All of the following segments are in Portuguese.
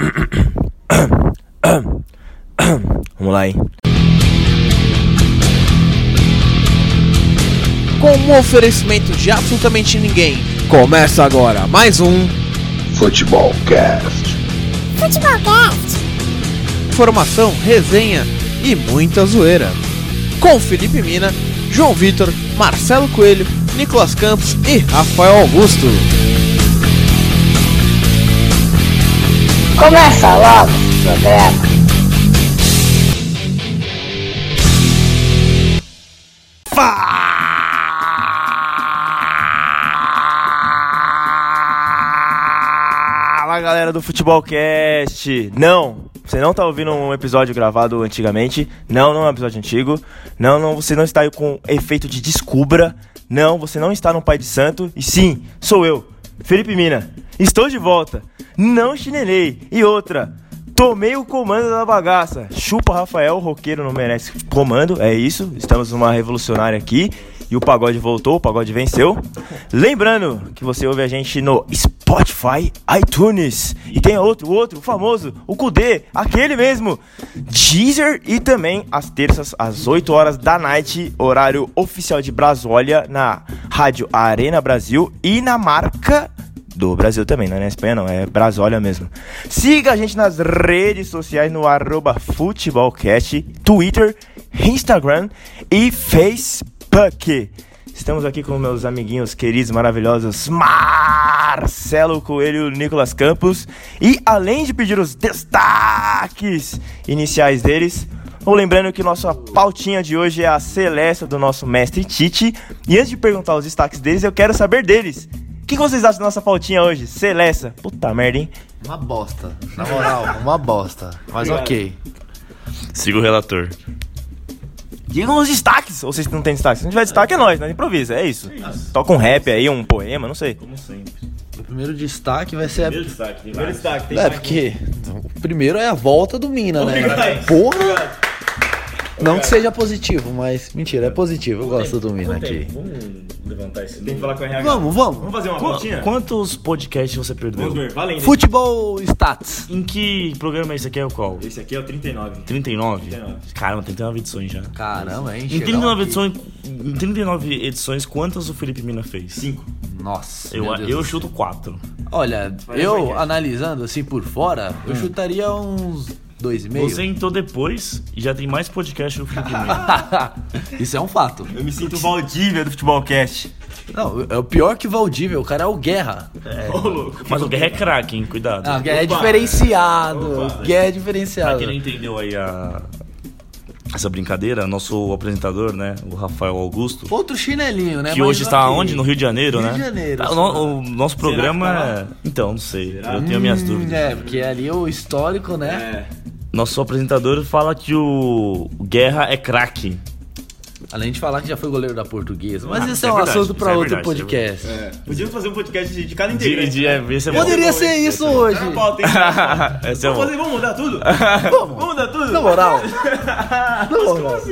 Vamos lá, hein? Com um oferecimento de absolutamente ninguém. Começa agora mais um Futebol Cast. Informação, resenha e muita zoeira. Com Felipe Mina, João Vitor, Marcelo Coelho, Nicolas Campos e Rafael Augusto. Começa logo o programa. Fala galera do Futebolcast! Não, você não tá ouvindo um episódio gravado antigamente. Não, não é um episódio antigo. Não, não, você não está com efeito de descubra. Não, você não está no Pai de Santo. E sim, sou eu, Felipe Mina. Estou de volta. Não chinelei. E outra, tomei o comando da bagaça. Chupa Rafael, o roqueiro não merece comando. É isso, estamos numa revolucionária aqui. E o pagode voltou, o pagode venceu. Lembrando que você ouve a gente no Spotify, iTunes. E tem outro, outro, o famoso, o Kudê, aquele mesmo. Deezer e também às terças, às 8 horas da night, horário oficial de Brasólia, na Rádio Arena Brasil e na marca do Brasil também, não é na Espanha não, é Brasólia mesmo. Siga a gente nas redes sociais no arroba futebolcast, Twitter, Instagram e Facebook. Estamos aqui com meus amiguinhos queridos, maravilhosos, Marcelo Coelho e Nicolas Campos. E além de pedir os destaques iniciais deles, vou lembrando que nossa pautinha de hoje é a Celeste do nosso mestre Tite. E antes de perguntar os destaques deles, eu quero saber deles. O que vocês acham da nossa pautinha hoje? Celeste. Puta merda, hein? Uma bosta. Na moral, uma bosta. Mas ok. Siga o relator. Digam os destaques. Ou vocês não tem destaque? Se não tiver destaque, é nós, nós improvisa. É isso. Toca um rap aí, um poema, não sei. Como sempre. O primeiro destaque vai ser. Primeiro destaque. tem vários. destaque, É, porque o primeiro é a volta do Mina, né? Porra! Não que seja positivo, mas mentira, é positivo. Eu gosto do Mina aqui. Vamos levantar esse Tem que falar com o RH. Vamos, vamos. Vamos fazer uma Qu- pautinha? Quantos podcasts você perdeu? Vamos ver, valendo. Futebol Stats. Em que programa esse aqui é o qual? Esse aqui é o 39. 39? 39. Caramba, 39 edições já. Caramba, hein? Em Chegamos 39 aqui. edições, em 39 edições, quantas o Felipe Mina fez? 5. Nossa. Eu, meu Deus eu do chuto 4. Olha, Vai eu analisando assim por fora, eu chutaria uns dois e meio. Você entrou depois e já tem mais podcast que o Felipe Mina. Isso é um fato. Eu me sinto Valdívia do Futebolcast. Não, é o pior que Valdívia, o cara é o Guerra. Ô, louco. Mas o Guerra é craque, hein? Cuidado. Ah, o Guerra é Opa. diferenciado. Opa. O Guerra é Pra diferenciado. quem não entendeu aí a... essa brincadeira, nosso apresentador, né? O Rafael Augusto. Outro chinelinho, né? Que Mas hoje está ok. onde? No Rio de Janeiro, Rio né? de Janeiro, Tá, o, o nosso programa tá é. Então, não sei. Eu tenho minhas Hum, dúvidas. É, porque ali o histórico, né? É. Nosso apresentador fala que o Guerra é craque. Além de falar que já foi goleiro da portuguesa. Mas Ah, esse isso é é um verdade, assunto é outro verdade, isso é podcast. É. Podíamos fazer um podcast de, de cada De, integrante. de, é, esse é bom. Poderia ser isso hoje. Pauta? Esse é Vamos fazer, vamos mudar tudo? Vamos. Vamos mudar tudo? Na moral. Na moral.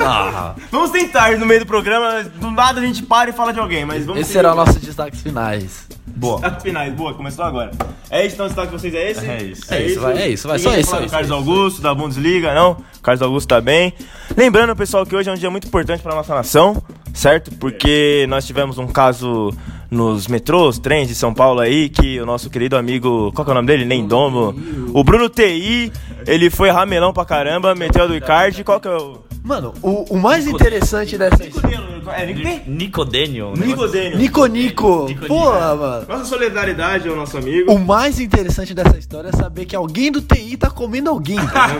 Ah, Vamos tentar no meio do programa, do nada a gente para e fala de alguém, mas vamos Esse será o nosso destaques finais. Boa. Destaques finais, boa, começou agora. É isso, então o destaque de vocês é esse? É isso. É isso, vai, é isso, vai, só isso, só isso, Carlos. Augusto, da Bundesliga, não. Carlos Augusto tá bem. Lembrando, pessoal, que hoje é um dia muito importante pra nossa nação, certo? Porque nós tivemos um caso nos metrôs, trens de São Paulo aí, que o nosso querido amigo, qual que é o nome dele? Nendomo. O Bruno TI, ele foi ramelão pra caramba, meteu a do Icardi, qual que é o... Mano, o, o mais interessante dessa história. É, quem? Nicodênio. Nicodênio. Nico Nico. Porra, mano. Nossa solidariedade ao nosso amigo. O mais interessante dessa história é saber que alguém do TI tá comendo alguém.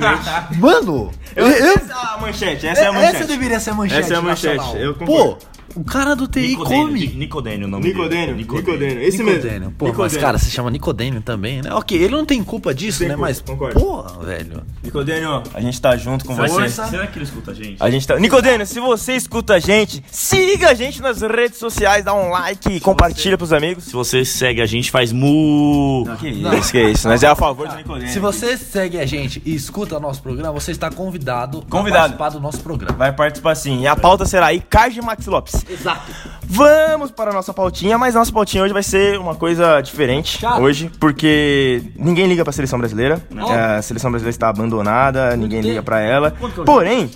Mano, eu, eu- Essa é a manchete, essa é a manchete. essa deveria ser a manchete. Essa é a manchete, nacional. eu concordo. Pô, o cara do TI come. Nicodênio, o nome Nicodênio, dele. Nicodênio, esse Nicodênio. mesmo. Pô, mas Nicodênio. cara, se chama Nicodênio também, né? Ok, ele não tem culpa disso, Tem né? culpa, Mas, concordo. porra, velho. Nicodênio, a gente tá junto com Será, você. que, será que ele escuta a gente? A gente tá... Nicodênio, se você escuta a gente, siga a gente nas redes sociais, dá um like, compartilha pros amigos. Se você segue a gente, faz mu. Que isso, que isso. Nós é a favor do Nicodênio. Se você segue a gente e escuta nosso programa, você está convidado, Convidado. a participar do nosso programa. Vai participar sim. E a pauta será Icardi e Maxi Lopes. Exato. Vamos para a nossa pautinha, mas nossa pautinha hoje vai ser uma coisa diferente Chato. hoje, porque ninguém liga para a seleção brasileira. É, a seleção brasileira está abandonada, ninguém liga para ela. Porém,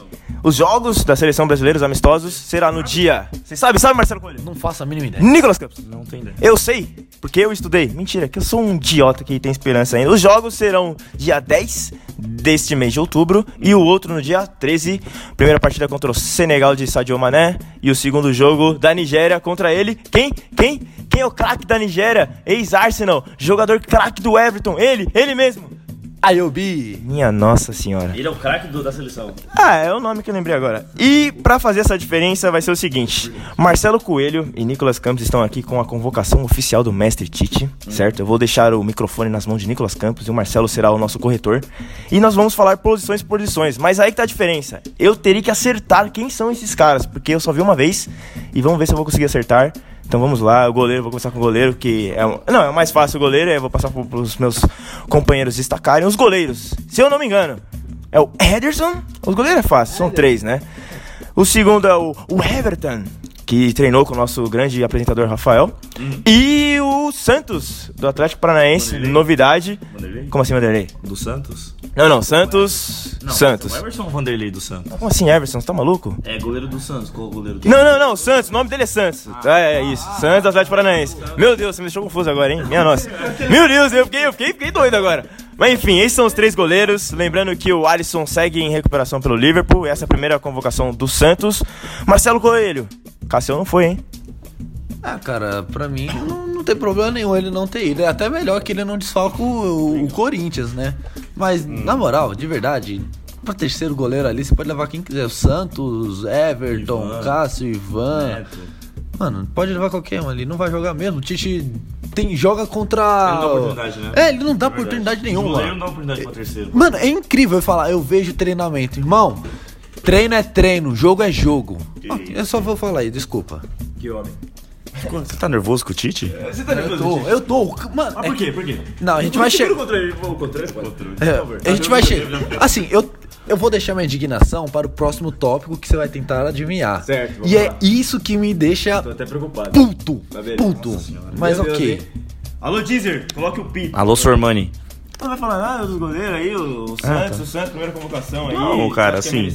os jogos da seleção brasileira, os amistosos, será no dia. Você sabe, sabe, Marcelo Coelho? Não faço a mínima ideia. Nicolas Campos. Não tem ideia. Eu sei, porque eu estudei. Mentira, que eu sou um idiota que tem esperança ainda. Os jogos serão dia 10 deste mês de outubro e o outro no dia 13. Primeira partida contra o Senegal de Sadio Mané e o segundo jogo da Nigéria contra ele. Quem? Quem? Quem é o craque da Nigéria? Ex-Arsenal, jogador craque do Everton. Ele, ele mesmo. Ayobi. Minha nossa senhora. Ele é o craque da seleção. Ah, é o nome que eu lembrei agora. E pra fazer essa diferença vai ser o seguinte: Marcelo Coelho e Nicolas Campos estão aqui com a convocação oficial do mestre Tite, certo? Eu vou deixar o microfone nas mãos de Nicolas Campos e o Marcelo será o nosso corretor. E nós vamos falar posições por posições, mas aí que tá a diferença. Eu teria que acertar quem são esses caras, porque eu só vi uma vez e vamos ver se eu vou conseguir acertar. Então vamos lá, o goleiro, vou começar com o goleiro, que é. Não, é o mais fácil o goleiro, eu vou passar pro, pros meus companheiros destacarem. Os goleiros, se eu não me engano, é o Ederson. Os goleiros é fácil, são três, né? O segundo é o, o Everton, que treinou com o nosso grande apresentador Rafael. E o Santos, do Atlético Paranaense, novidade. Vanderlei? Como assim, Vanderlei? Do Santos? Não, não, Santos. Santos. O Everson Vanderlei do Santos. Como assim, Everson? Você tá maluco? É goleiro do Santos. Qual goleiro do Não, não, não, Santos, o nome dele é Santos. É, é isso, Santos Atlético Paranaense. Meu Deus, você me deixou confuso agora, hein? Minha nossa. Meu Deus, eu fiquei, eu fiquei, fiquei doido agora. Mas enfim, esses são os três goleiros. Lembrando que o Alisson segue em recuperação pelo Liverpool. Essa é a primeira convocação do Santos. Marcelo Coelho. Cassião não foi, hein? Ah, cara, pra mim não, não tem problema nenhum ele não ter ido. É até melhor que ele não desfalque o, o Corinthians, né? Mas, na moral, de verdade, pra terceiro goleiro ali, você pode levar quem quiser. O Santos, Everton, Ivan, Cássio, Ivan. Neto. Mano, pode levar qualquer um ali, não vai jogar mesmo. O Tite tem, joga contra. Ele não dá oportunidade, né? É, ele não dá É oportunidade nenhuma. goleiro não dá oportunidade pra terceiro. Mano, é incrível eu falar, eu vejo treinamento. Irmão, treino é treino, jogo é jogo. Ah, Eu só vou falar aí, desculpa. Que homem. Você tá nervoso com o Tite? Você tá Eu tô, eu tô. Mano, Mas é por quê? Por quê? Não, a gente vai chegar. É, a gente vai chegar. Assim, eu, eu vou deixar minha indignação para o próximo tópico que você vai tentar adivinhar. Certo, vamos E é isso que me deixa Tô até preocupado. puto. Tá? Puto. Mas ok. Alô, Deezer, coloque o pi. Alô, Sormani. Não vai falar nada dos goleiros aí, o Santos, o Santos, primeira convocação aí. Não, cara, é assim.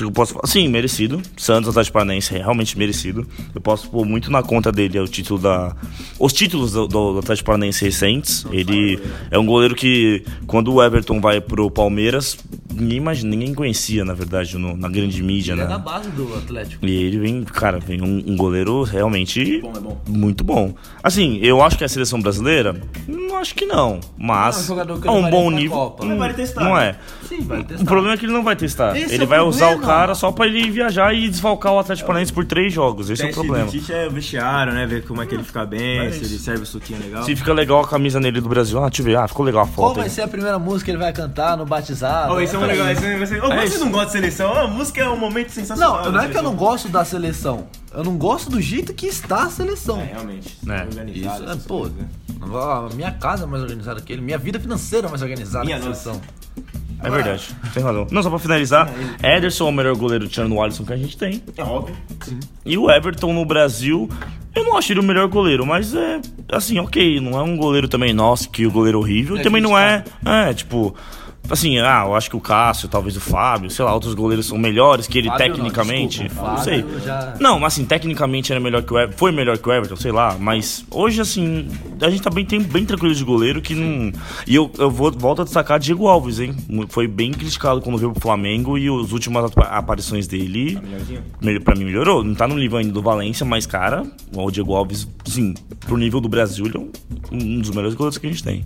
Eu posso falar, sim, merecido. Santos Atlético Paranaense é realmente merecido. Eu posso pôr muito na conta dele é o título da. Os títulos do, do Atlético Paranaense recentes. Ele é um goleiro que, quando o Everton vai pro Palmeiras, ninguém imagina, ninguém conhecia, na verdade, no- na grande mídia, É da né? base do Atlético. E ele vem, cara, vem um, um goleiro realmente bom, é bom. muito bom. Assim, eu acho que a seleção brasileira, não acho que não, É um mas ele um bom nível. Copa. hum, Mas vai testar, Não é. Sim, vai testar. O problema é que ele não vai testar. Esse ele é vai usar o problema. Cara só pra ele viajar e desfalcar o Atlético Paranaense por três jogos. Esse é o problema. Tite é o vestiário, né? Ver como é que ele fica bem, Mas- se ele serve o suquinho legal. Se fica legal a camisa nele do Brasil, ah, deixa eu ver, ah, ficou legal a Qual foto. vai aí. ser a primeira música que ele vai cantar no batizado? Oh, isso é um legal, isso é, você, oh, É você não gosta de seleção? Oh, a música é um momento sensacional. Não, não é que eu não seleção. gosto da seleção. Eu não gosto do jeito que está a seleção. É, realmente. É. Organizado, Isso, é, pô, coisas, né? a minha casa é mais organizada que ele, minha vida financeira é mais organizada Minha que a nossa. É verdade, tem razão. Não, só pra finalizar, Ederson é o melhor goleiro tirando o Alisson que a gente tem. É óbvio. E o Everton no Brasil, eu não acho ele o melhor goleiro, mas é assim, ok, não é um goleiro também, nossa, que o goleiro horrível, É e também não é, é, tipo, assim, ah, eu acho que o Cássio, talvez o Fábio, sei lá, outros goleiros são melhores que ele Fábio não, tecnicamente, desculpa, não, sei. Já- Não, mas assim, tecnicamente era melhor que o Everton, foi melhor que o Everton, sei lá, mas hoje assim, a gente tá bem, tem, bem tranquilo de goleiro que não. E eu, eu vou, volto a destacar Diego Alves, hein? Foi bem criticado quando veio pro Flamengo e as últimas apa- aparições dele. Melhor- Pra mim melhorou. Não tá no nível ainda do Valência, mas, cara, o Diego Alves, sim, pro nível do Brasil, ele é um dos melhores goleiros que a gente tem.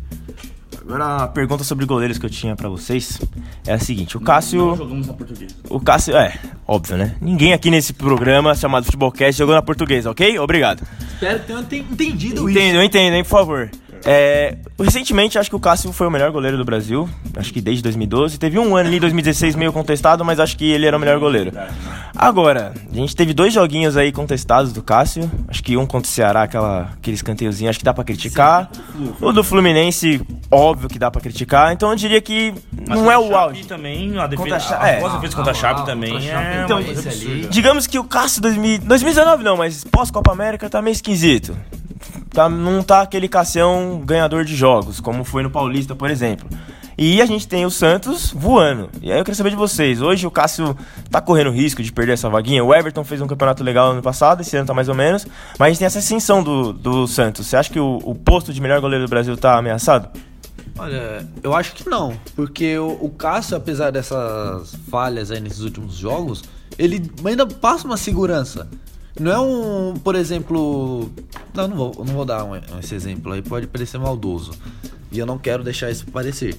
Agora a pergunta sobre goleiros que eu tinha pra vocês é a seguinte: o Cássio. jogamos na portuguesa. O Cássio, é, óbvio, né? Ninguém aqui nesse programa chamado Futebolcast jogou na portuguesa, ok? Obrigado. Espero que tenham enten- entendido Entendo, entendo, hein, por favor. É, recentemente, acho que o Cássio foi o melhor goleiro do Brasil. Acho que desde 2012. Teve um ano ali, 2016, meio contestado, mas acho que ele era o melhor goleiro. Agora, a gente teve dois joguinhos aí contestados do Cássio. Acho que um contra o Ceará, aquela, aquele escanteiozinho, acho que dá pra criticar. O do Fluminense, óbvio que dá pra criticar. Então eu diria que Mas não é contra o auge. Também, a Contra defesa, a Chape- a, é. defesa contra a Chape também contra é então. Digamos que o Cássio 2000, 2019 não, mas pós-Copa América tá meio esquisito. Tá, não tá aquele Cassião ganhador de jogos, como foi no Paulista, por exemplo. E a gente tem o Santos voando. E aí eu queria saber de vocês. Hoje o Cássio tá correndo risco de perder essa vaguinha. O Everton fez um campeonato legal ano passado, esse ano tá mais ou menos. Mas a gente tem essa ascensão do, do Santos. Você acha que o, o posto de melhor goleiro do Brasil tá ameaçado? Olha, eu acho que não, porque o, o Cássio, apesar dessas falhas aí nesses últimos jogos, ele ainda passa uma segurança. Não é um, por exemplo, não, não vou, não vou dar um, esse exemplo aí, pode parecer maldoso. E eu não quero deixar isso parecer.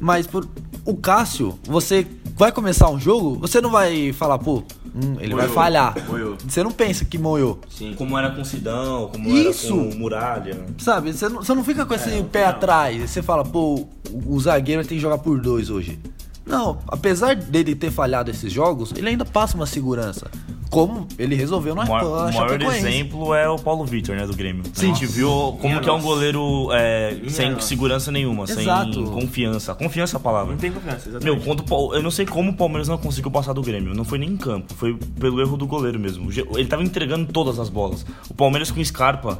Mas por o Cássio, você vai começar um jogo, você não vai falar, pô, hum, ele vai falhar. moiou. Você não pensa que moiou. Como era com Sidão, como Isso. era com Muralha. Sabe, você não, você não fica com esse pé atrás. Você fala, pô, o, o zagueiro tem que jogar por dois hoje. Não, apesar dele ter falhado esses jogos, ele ainda passa uma segurança. Como ele resolveu na, O maior, o maior exemplo é o Paulo Vitor, né, do Grêmio. A Sim. gente viu como que é um goleiro é, sem nossa. segurança nenhuma, Exato. sem confiança. Confiança é a palavra. tem confiança, Meu, quando, o Pal- eu não sei como o Palmeiras não conseguiu passar do Grêmio. Não foi nem em campo, foi pelo erro do goleiro mesmo. Ele tava entregando todas as bolas. O Palmeiras com Scarpa.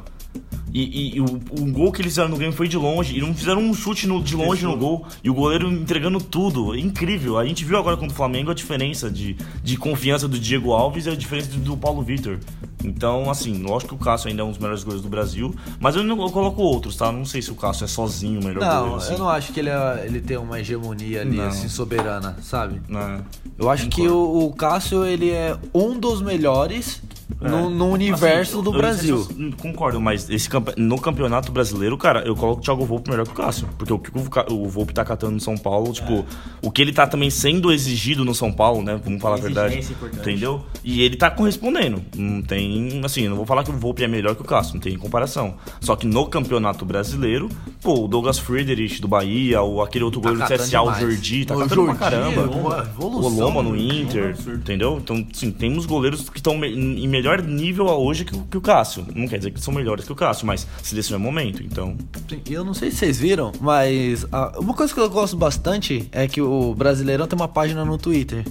E, e- e o, o gol que eles fizeram no Grêmio foi de longe. E não fizeram um chute no- de longe no gol. E o goleiro entregando tudo. Incrível. A gente viu agora contra o Flamengo a diferença de, de confiança do Diego Alves e a diferença do, Paulo Vitor. Então, assim, lógico que o Cássio ainda é um dos melhores goleiros do Brasil. Mas eu, não, eu coloco outros, tá? Não sei se o Cássio é sozinho o melhor goleiro. Não, assim. eu não acho que ele, é- ele tem uma hegemonia ali, Não. assim, soberana, sabe? Né? Eu acho que o, o Cássio, ele é um dos melhores no, no universo Assim, do eu Brasil. eu concordo, mas esse campe- no campeonato brasileiro, cara, eu coloco o Thiago Volpe melhor que o Cássio. Porque o que o, o Volpe tá catando no São Paulo, tipo, o que ele tá também sendo exigido no São Paulo, né? Vamos falar a verdade. Exigência importante. Entendeu? E ele tá correspondendo. Não tem. Assim, eu não vou falar que o Volpe é melhor que o Cássio, não tem comparação. Só que no campeonato brasileiro, pô, o Douglas Friedrich do Bahia, o, aquele outro goleiro do CSA, o demais. Jordi, tá O catando pra Jordi caramba. é uma O Loma no? Inter, entendeu? Então, sim, temos goleiros que estão em melhor nível hoje que, o- que o Cássio. Não quer dizer que são melhores que o Cássio, mas seleção é momento, então. Sim, Eu não sei se vocês viram, mas ah, uma coisa que eu gosto bastante é que o Brasileirão tem uma página no Twitter.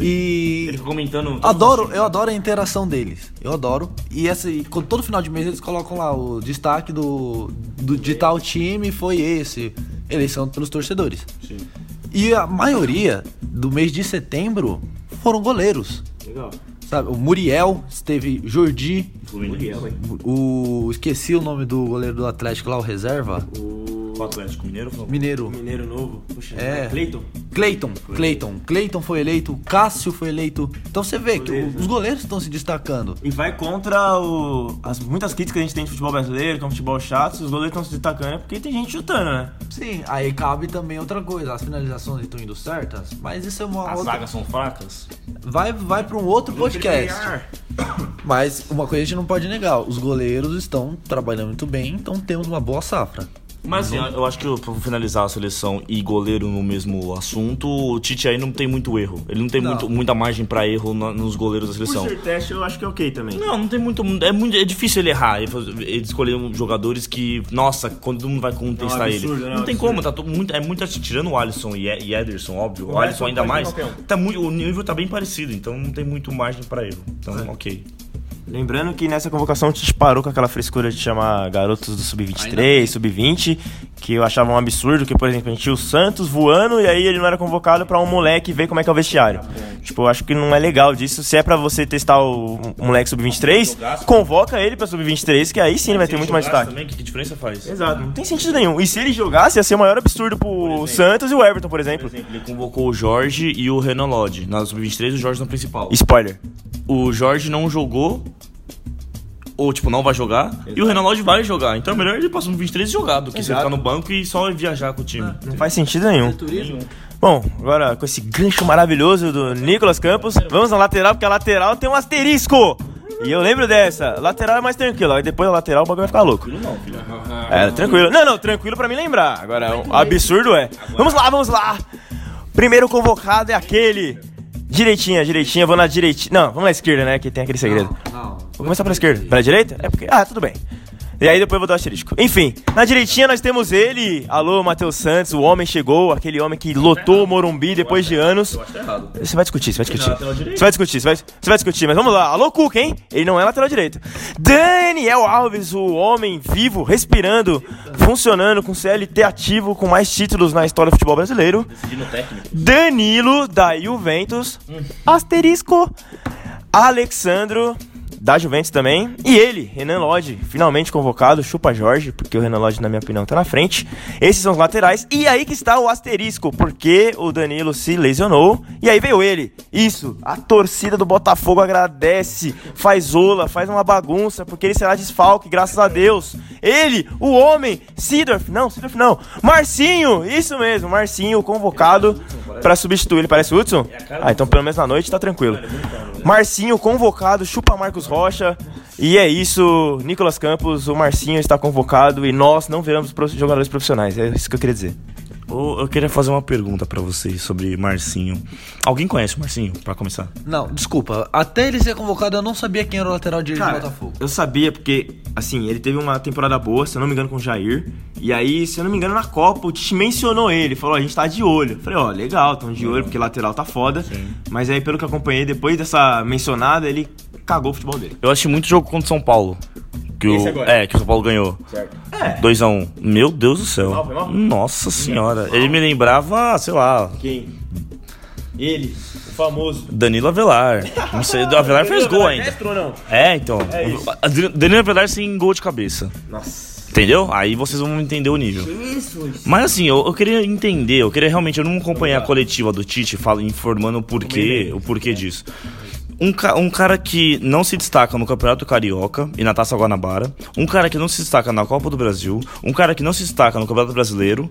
E Ele comentando. adoro, eu adoro a interação deles. Eu adoro. E essa, e com- todo final de mês eles colocam lá o destaque do, do de tal time foi esse. Eleição pelos torcedores. E a maioria do mês de setembro foram goleiros. Legal. Sabe? O Muriel, esteve Jordi, Fluminense. o. Esqueci o nome do goleiro do Atlético lá, o reserva. O Atlético Mineiro falou. Mineiro. Mineiro Novo. Puxa, É. Cleiton. Cleiton, Cleiton. Cleiton foi eleito, Cássio foi eleito. Então você vê que o- os goleiros estão se destacando. E vai contra o, as muitas críticas que a gente tem de futebol brasileiro, que é um futebol chato, se os goleiros estão se destacando é porque tem gente chutando, né? Sim, aí cabe também outra coisa. As finalizações estão indo certas, mas isso é uma As outra. zagas são fracas? Vai, vai para um outro podcast. Mas uma coisa a gente não pode negar: os goleiros estão trabalhando muito bem, então temos uma boa safra. Mas assim, eu acho que pra finalizar a seleção e goleiro no mesmo assunto, o Tite aí não tem muito erro. Ele não tem Não. muito, muita margem pra erro na- nos goleiros da seleção. Ser teste, eu acho que é ok também. Não, não tem muito. É, muito, é difícil ele errar. Ele, ele escolher jogadores que. Nossa, quando todo mundo vai contestar É um ele. absurdo, né? Não É tem como, tá muito, é muito assim, tirando o Alisson e, e Ederson, óbvio. O, O Alisson Alisson ainda mais. Tá muito, o nível tá bem parecido, então não tem muito margem pra erro. Então, É. ok. Lembrando que nessa convocação a gente parou com aquela frescura de chamar garotos do Sub-23, Sub-20, que eu achava um absurdo, que, por exemplo, a gente tinha o Santos voando e aí ele não era convocado pra um moleque ver como é que é o vestiário. Tipo, eu acho que não é legal disso. Se é pra você testar o, o moleque Sub-23, convoca ele pra Sub-23, que aí sim ele vai ter muito mais destaque. também, que, diferença faz? Exato, não tem sentido nenhum. E se ele jogasse, ia ser o maior absurdo pro Santos e o Everton, por Por exemplo. exemplo, ele convocou o Jorge e o Renan Lodge. Na sub-23, o Jorge no principal. Spoiler. O Jorge não jogou. Ou, tipo, não vai jogar. E o Renan Lodge vai jogar. Então é melhor ele passar no 23 e jogar do que você Exato. ficar no banco e só viajar com o time. Não faz sentido nenhum. Bom, agora com esse gancho maravilhoso do Nicolas Campos, vamos na lateral, porque a lateral tem um asterisco. E eu lembro dessa. Lateral é mais tranquilo, aí depois da lateral o bagulho vai ficar louco. Não, filho. É, tranquilo. Não, não, tranquilo pra me lembrar. Agora, o absurdo é. Vamos lá, vamos lá. Primeiro convocado é aquele. Direitinha, direitinha, vou na direitinha. Não, vamos na esquerda, né? Que tem aquele segredo. Não. Vou começar pela esquerda. Pela direita? É porque. Ah, tudo bem. E aí depois eu vou dar o asterisco. Enfim, na direitinha nós temos ele. Alô, Matheus Santos, o homem chegou, aquele homem que lotou o Morumbi depois de anos. Você vai discutir, você vai discutir. Você vai discutir, você vai, você vai discutir, mas vamos lá. Alô, Cuca, hein? Ele não é lateral direito. Daniel Alves, o homem vivo, respirando, funcionando com CLT ativo, com mais títulos na história do futebol brasileiro. Danilo, da Juventus. Asterisco. Alexandro, da Juventus também. E ele, Renan Lodge, finalmente convocado. Chupa Jorge, porque o Renan Lodge, na minha opinião, tá na frente. Esses são os laterais. E aí que está o asterisco, porque o Danilo se lesionou. E aí veio ele. Isso, a torcida do Botafogo agradece, faz ola, faz uma bagunça, porque ele será desfalque, graças a Deus. Ele, o homem, Sidorf, não, Sidorf não, Marcinho, isso mesmo, Marcinho convocado para substituir. Ele parece o Hudson? Ah, então pelo menos na noite tá tranquilo. Marcinho convocado, chupa Marcos Rocha. E é isso, Nicolas Campos, o Marcinho está convocado e nós não veremos pro- jogadores profissionais. É isso que eu queria dizer. Eu queria fazer uma pergunta pra vocês sobre Marcinho. Alguém conhece o Marcinho, pra começar? Não, desculpa. Até ele ser convocado, eu não sabia quem era o lateral direito do Botafogo. eu sabia porque, assim, ele teve uma temporada boa, se eu não me engano, com o Jair. E aí, se eu não me engano, na Copa, o Tite mencionou ele. Falou, a gente tá de olho. Eu falei, ó, legal, tão de olho, porque lateral tá foda. Mas aí, pelo que eu acompanhei, depois dessa mencionada, ele cagou o futebol dele. Eu assisti muito jogo contra o São Paulo. Que o, é, que o São Paulo ganhou. Certo. É. 2x1. Meu Deus do céu. mal, foi mal? Nossa senhora. Ele me lembrava, sei lá, Quem? Ele, o famoso. Danilo Avelar. Não sei, o Avelar fez gol ainda. Destro não? É, então. É isso. Danilo Avelar sem gol de cabeça. Nossa. Entendeu? Aí vocês vão entender o nível. Isso. Mas assim, eu, eu queria entender, eu queria realmente, eu não acompanhei a coletiva do Tite fala, informando o porquê, o porquê disso. Um, um cara que não se destaca no Campeonato Carioca e na Taça Guanabara, um cara que não se destaca na Copa do Brasil, um cara que não se destaca no Campeonato Brasileiro,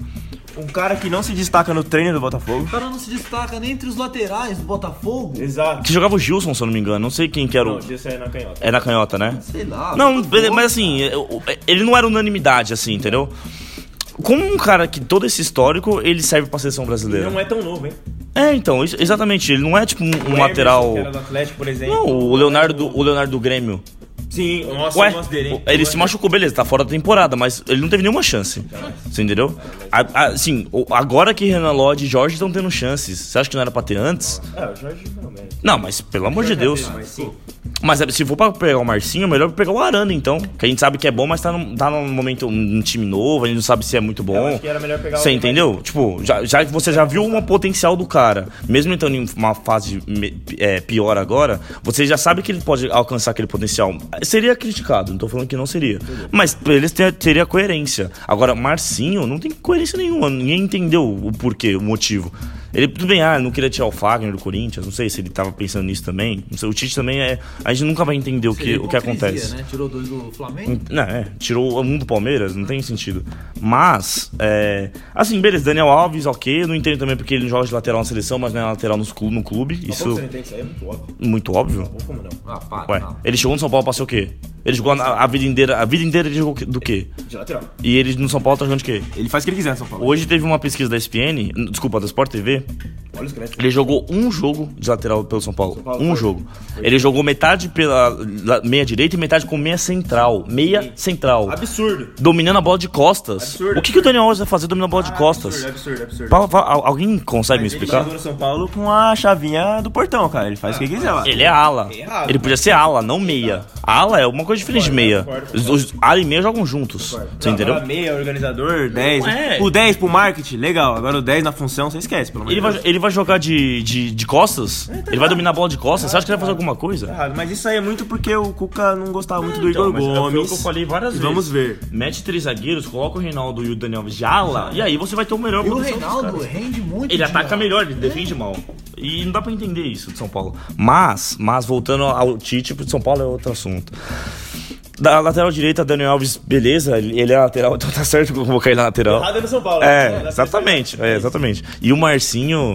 Um cara que não se destaca no treino do Botafogo. O cara não se destaca nem entre os laterais do Botafogo. Exato. que jogava o Gilson, se eu não me engano, não sei quem que era o... Não, isso é na canhota. É na canhota, né? Sei lá. Não, Botafogo, mas assim, eu- ele não era unanimidade, assim, entendeu? Como um cara que todo esse histórico, ele serve pra seleção brasileira. Não é tão novo, hein? É, então, isso- exatamente, ele não é tipo um, um O Emerson, lateral... que era do Atlético, por exemplo. Não, o Leonardo, do- o Leonardo do Grêmio. Sim, nossa, Ué, ele se machucou, beleza, tá fora da temporada, mas ele não teve nenhuma chance. Você entendeu? A- a- Assim, agora que Renan Lodge e Jorge estão tendo chances, você acha que não era pra ter antes? É, o Jorge não. Não, mas pelo amor de Deus. Mas sim. Mas é, se for pra pegar o Marcinho, melhor pegar o Arana, então. Que a gente sabe que é bom, mas tá num, tá num momento, um time novo, a gente não sabe se é muito bom. acho que era melhor pegar o Você mais- entendeu? Tipo, já, já, você já viu uma potencial do cara. Mesmo entrando em uma fase é, pior agora, você já sabe que ele pode alcançar aquele potencial. Seria criticado, não tô falando que não seria. Mas pra eles ter- teria coerência. Agora, Marcinho não tem coerência nenhuma. Ninguém entendeu o porquê, o motivo. Ele, tudo bem, ah, não queria tirar o Fagner do Corinthians, não sei se ele tava pensando nisso também. Não sei, o Tite também é. A gente nunca vai entender o que, o que acontece. Né? Tirou dois do Flamengo. Não, é, tirou um do Palmeiras, não tem sentido. Mas, é, assim, beleza, Daniel Alves, ok. Eu não entendo também porque ele não joga de lateral na seleção, mas não é lateral nos clu- no clube. Isso você não entende isso aí? É muito óbvio. muito óbvio. Como não? Ah, para. Ué, ele chegou no São Paulo pra ser o quê? Ele jogou a, a vida inteira. A vida inteira ele jogou do quê? De lateral. E ele no São Paulo tá jogando de quê? Ele faz o que ele quiser no São Paulo. Hoje teve uma pesquisa da ESPN, desculpa, da Sport TV. Ele jogou um jogo de lateral pelo São Paulo. Paulo um foi. jogo. Ele jogou metade pela la- meia direita e metade com meia central. Meia central. Absurdo. Dominando a bola de costas. Absurdo, o que, que o Daniel Alves vai fazer dominando a bola de costas? Absurdo, absurdo. Al- alguém consegue me Ele explicar? chegou no São Paulo com a chavinha do portão, cara. Ele faz o que quiser lá. Ele é ala. Errado. Ele podia ser ala, não meia. Ala é uma coisa diferente de meia. concordo, Os, os ala e meia jogam juntos. Você entendeu? Meia, organizador, 10. é. O 10 pro marketing, legal. Agora o 10 na função, você esquece, pelo Ele vai, ele vai jogar de, de, de costas? Ele vai dominar a bola de costas? Você acha que ele vai fazer alguma coisa? Errado, Mas isso aí é muito porque o Cuca não gostava muito do Então, Igor mas foi o Gomes. que eu falei várias E vezes. Vamos ver. Mete três zagueiros, coloca o Reinaldo e o Daniel Alves de ala, e aí você vai ter o melhor E o Reinaldo rende muito. Ele ataca melhor, ele defende mal. E não dá pra entender isso de São Paulo. Mas, mas voltando ao Tite, de São Paulo é outro assunto. Da lateral direita, Daniel Alves, beleza, ele é lateral, então tá certo que eu vou cair na lateral. Errado é no São Paulo. É, exatamente, é, exatamente. E o Marcinho,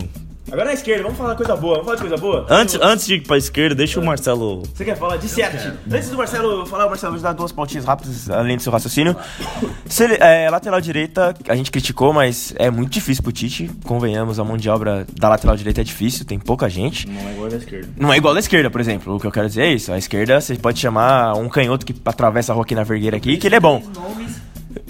Agora na esquerda, vamos falar coisa boa. Vamos falar de coisa boa? Antes, antes de ir pra esquerda, deixa o Marcelo. Você quer falar de certo? Antes do Marcelo falar, o Marcelo vai dar duas pautinhas rápidas, além do seu raciocínio. Se é, lateral direita, a gente criticou, mas é muito difícil pro Tite. Convenhamos, a mão de obra da lateral direita é difícil, tem pouca gente. Não é igual da esquerda. Não é igual da esquerda, por exemplo. O que eu quero dizer é isso. A esquerda, você pode chamar um canhoto que atravessa a rua aqui na Vergueira aqui, que ele é bom.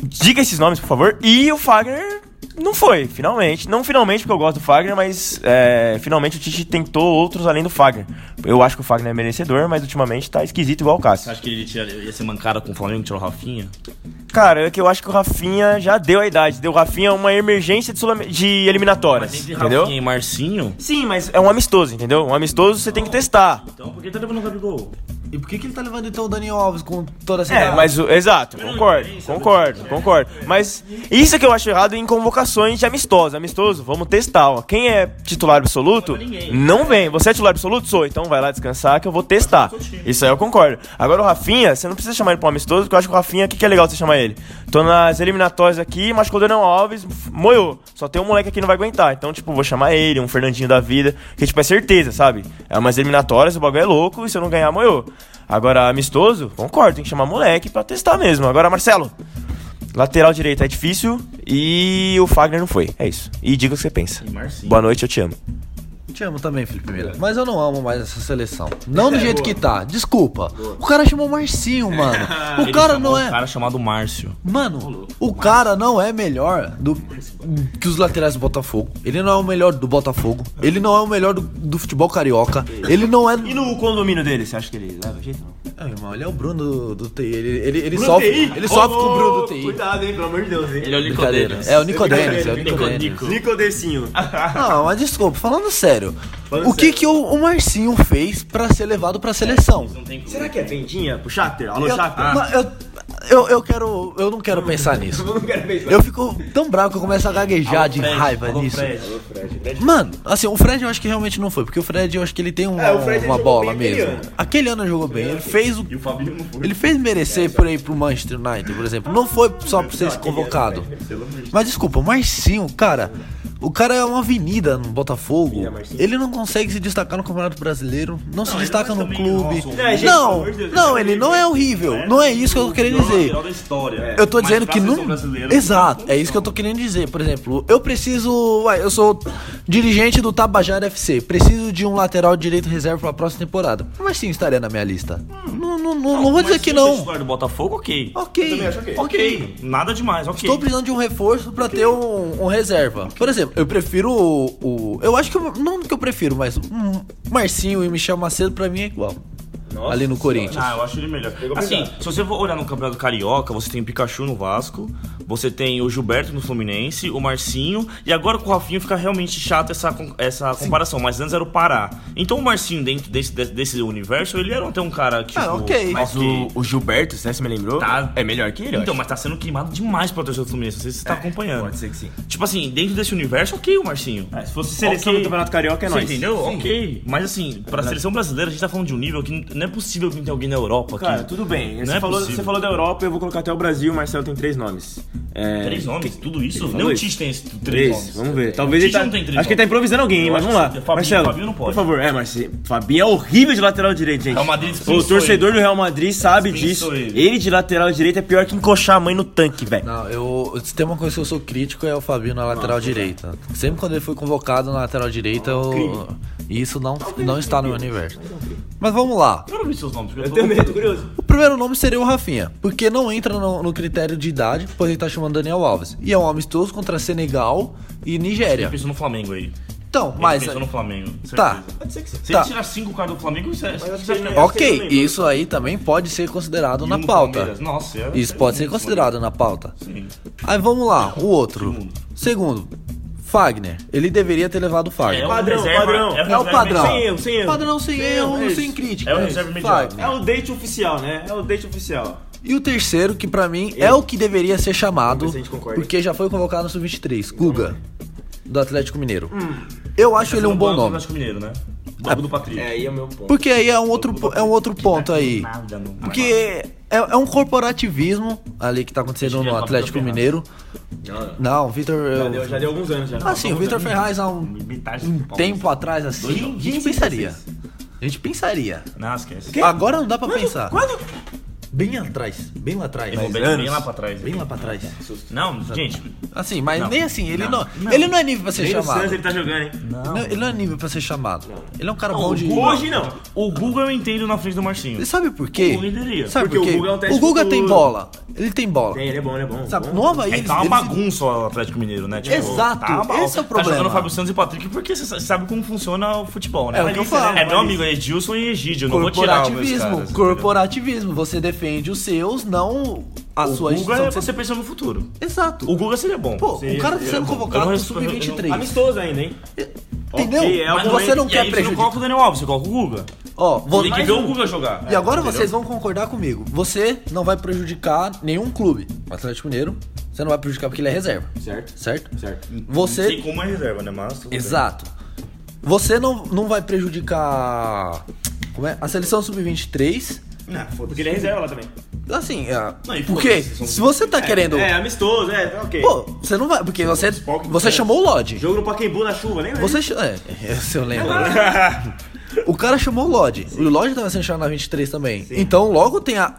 Diga esses nomes, por favor. E o Fagner não foi, finalmente. Não finalmente, porque eu gosto do Fagner, mas é, finalmente o Tite tentou outros além do Fagner. Eu acho que o Fagner é merecedor, mas ultimamente tá esquisito igual o Você Cássio. acha que ele tinha- ia ser mancada com o Flamengo, tirou o Rafinha? Cara, é que eu acho que o Rafinha já deu a idade. Deu o Rafinha uma emergência de, sul- de eliminatórias, Mas entre entendeu? Rafinha e Marcinho, Sim, mas é um amistoso, entendeu? Um amistoso você tem que testar. então por que tá levando o Gabigol? E por que, que ele tá levando então o Daniel Alves com toda essa É, mas o- exato, concordo, concordo, concordo. Mas isso é que eu acho errado em convocações de amistoso. Amistoso, vamos testar. Ó. Quem é titular absoluto, não vem. Você é titular absoluto? Sou. Então vai lá descansar que eu vou testar. Isso aí eu concordo. Agora o Rafinha, você não precisa chamar ele pra um amistoso, porque eu acho que o Rafinha, o que, que é legal você chamar ele? Tô nas eliminatórias aqui, machucou o Daniel Alves, f- moiou. Só tem um moleque aqui que não vai aguentar. Então, tipo, vou chamar ele, um Fernandinho da vida, que tipo, é certeza, sabe? É umas eliminatórias, o bagulho é louco, e se eu não ganhar, moiou. Agora, amistoso, concordo, tem que chamar moleque pra testar mesmo. Agora, Marcelo, lateral direito é difícil e o Fagner não foi. É isso. E diga o que você pensa. Boa noite, eu te amo. Te amo também, Felipe Mira. Mas eu não amo mais essa seleção. Não do jeito que tá. Desculpa. O cara chamou Marcinho, mano. O Ele cara chamou não é. Um cara chamado Márcio. Mano, o cara não é melhor do que os laterais do Botafogo. Ele não é o melhor do Botafogo. Ele não é o melhor do, do futebol carioca. Ele não é. E no condomínio dele, você acha que ele leva jeito? Não? Ah, irmão, ele é o Bruno do, do TI. Ele, ele, ele sofre, ele sofre com o Bruno do TI. Cuidado, hein, pelo amor de Deus, hein? Ele é o. Nicodemus. É o Nicodemus, é o Nico, Nicodemus. Nico. Nicodecinho. Não, mas desculpa, falando sério. Falando o que que o, o Marcinho fez pra ser levado pra seleção? Será que é vendinha pro Shatter? Alô, mas eu, eu, eu quero. Eu não quero pensar nisso. Eu não quero pensar. Eu fico tão bravo que eu começo a gaguejar de Fred, raiva alô, nisso. Fred. Mano, assim, o Fred eu acho que realmente não foi, porque o Fred eu acho que ele tem um- É, Fred, uma bola bem aquele mesmo. ano. Aquele ano ele jogou bem, ele fez o. E o Fabinho não foi. Ele fez merecer por aí pro Manchester United, por exemplo. Não foi só por ser convocado. Mas desculpa, o Marcinho, cara. O cara é uma avenida no Botafogo. Ele não consegue se destacar no Campeonato Brasileiro. Não se destaca no também, clube. nossa, É, gente, Não, não, ele não é horrível. Não é isso que eu tô querendo dizer. Eu tô dizendo que não. Exato, é isso que eu tô querendo dizer. Por exemplo, eu preciso. Ué, eu sou dirigente do Tabajara FC. Preciso de um lateral direito reserva pra próxima temporada. Mas sim, estaria na minha lista. Não, não, não, não vou dizer que é não. do Botafogo, ok. Ok, Ok, nada demais, ok. Estou precisando de um reforço pra ter um, um reserva. Por exemplo, eu prefiro o, o- Eu acho que. eu- Não que eu prefiro, mas. Um Marcinho e Michel Macedo pra mim é igual. Ali no Corinthians. Ah, eu acho ele melhor. Assim, se você for olhar no Campeonato Carioca, você tem o Pikachu no Vasco, você tem o Gilberto no Fluminense, o Marcinho, e agora com o Rafinho fica realmente chato essa, essa comparação, mas antes era o Pará. Então o Marcinho, dentro desse, desse, universo, ele era até um cara que. Ah, tipo, ok. Mas o, o Gilberto, né, você me lembrou? Tá. É melhor que ele, Então, acho. mas tá sendo queimado demais pela torcida do Fluminense. Não sei se você tá acompanhando. Pode ser que sim. Tipo assim, dentro desse universo, ok o Marcinho. É, se fosse seleção Ok. do Campeonato Carioca, é Você nóis. entendeu? Ok. Mas assim, pra seleção brasileira, a gente tá falando de um nível que não é possível que tenha alguém na Europa aqui. Cara, tudo bem. Não Você, é falou, possível. você falou da Europa, eu vou colocar até o Brasil. O Marcelo tem três nomes. É, Três nomes? Tudo isso? Nem o Tite tem esse três, Três, nomes. vamos ver. Talvez o ele tá, não tem três Acho que ele tá nomes. improvisando alguém, hein, Eu mas vamos lá. Fabinho- Marcelo, Fabinho não pode. por favor. É, Marcelo. Fabinho é horrível de lateral direito, gente. Real Madrid O torcedor ele. do Real Madrid sabe disso. ele. Ele. de lateral direito é pior que encoxar a mãe no tanque, velho. Não, eu. Se tem uma coisa que eu sou crítico é o Fabinho na lateral direita. Sempre quando ele foi convocado na lateral direita, eu, isso não, não está no meu universo. Mas vamos lá. Eu não vi seus nomes, porque eu tô... tô curioso. O primeiro nome seria o Rafinha, porque não entra no, no critério de idade, pois ele tá chamando Daniel Alves. E é um amistoso contra Senegal e Nigéria. Pensou no Flamengo aí. Então, Ele mas. pensou no Flamengo. Tá. certeza. Se Tá. ele tirar cinco caras do Flamengo, isso é... Isso é Ok, isso aí também pode ser considerado na pauta. Nossa, é- Isso pode ser considerado na pauta. Sim. Aí vamos lá, o outro. Segundo, Fagner. Ele deveria ter levado o Fagner. É o Padrão, reserva- padrão. É o, É o padrão. Sem erro, sem erro. Padrão sem, erro, erro, sem isso. crítica. É o isso. reserva imediato. É o date oficial, né? É o date oficial. E o terceiro, que pra mim é o que deveria ser chamado, se porque já foi convocado no Sub-23, Guga, do Atlético Mineiro. Eu acho ele um bom do nome. Atlético Mineiro, né? Logo do Patrick. É, aí é o meu ponto. Porque aí é um outro, é um outro ponto aí. Nada no- Porque é, é um corporativismo ali que tá acontecendo no é Atlético Mineiro. Não, Vitor. já, deu, já deu alguns anos já. Ah, sim, o Vitor Ferraz há um, um tempo atrás, assim, a gente pensaria. A gente pensaria. Não, esquece. Agora não dá pra pensar. Quando? Bem atrás, bem lá atrás. Ele bem, bem lá pra trás. Bem lá pra trás. Não, gente. Assim, mas Não. nem assim, ele não, Não, não. ele não é nível pra ser Nem chamado. Santos ele tá jogando, hein? Não, ele não é nível pra ser chamado. Ele é um cara Não, bom o de. Hoje não. O Google eu entendo na frente do Marcinho. E sabe por quê? O Guga entenderia. Sabe Porque por quê? o Guga é um teste o Guga tem bola. Ele tem bola. Tem, ele é bom, ele é bom. Sabe, bom. no Havaí É tá uma bagunça o Atlético Mineiro, né? Tipo, Exato, tá uma esse é o Tá problema. jogando o Fábio Santos e Patrick porque você sabe como funciona o futebol, né? É o que eu falo. É meu amigo Edilson e Egídio, eu não vou tirar meus Corporativismo. corporativismo. Você defende os seus, não a O sua Guga é você pensando no futuro. Exato. O Guga seria bom. Pô, Seria- o cara tá sendo convocado pro não- Sub-23. Amistoso ainda, hein? Entendeu? Ok, é Mas você momento- não quer aí você não prejudicar. coloca o Daniel Alves, você coloca o Guga. Ó, vou, Tem que ver um. o Guga jogar. E agora Entendeu? vocês vão concordar comigo. Você não vai prejudicar nenhum clube. O Atlético Mineiro, você não vai prejudicar porque ele é reserva. Certo. Certo? Certo. Não Você. sei como é reserva, né? Mas. Exato. Você não, não vai prejudicar. Como é? A seleção sub-23. Não, foda-se. Porque ele é reserva lá também. Assim, é. Não, e porque foda-se, são- se você tá querendo. É, amistoso, é, ok. Pô, você não vai. Porque você, você chamou o Lodge. Jogo no Pacaembu na chuva, lembra? Você. ch- É, se eu lembro. O cara chamou o Lodge. O Lodge tava sendo chamado na 23 também. Então logo tem a,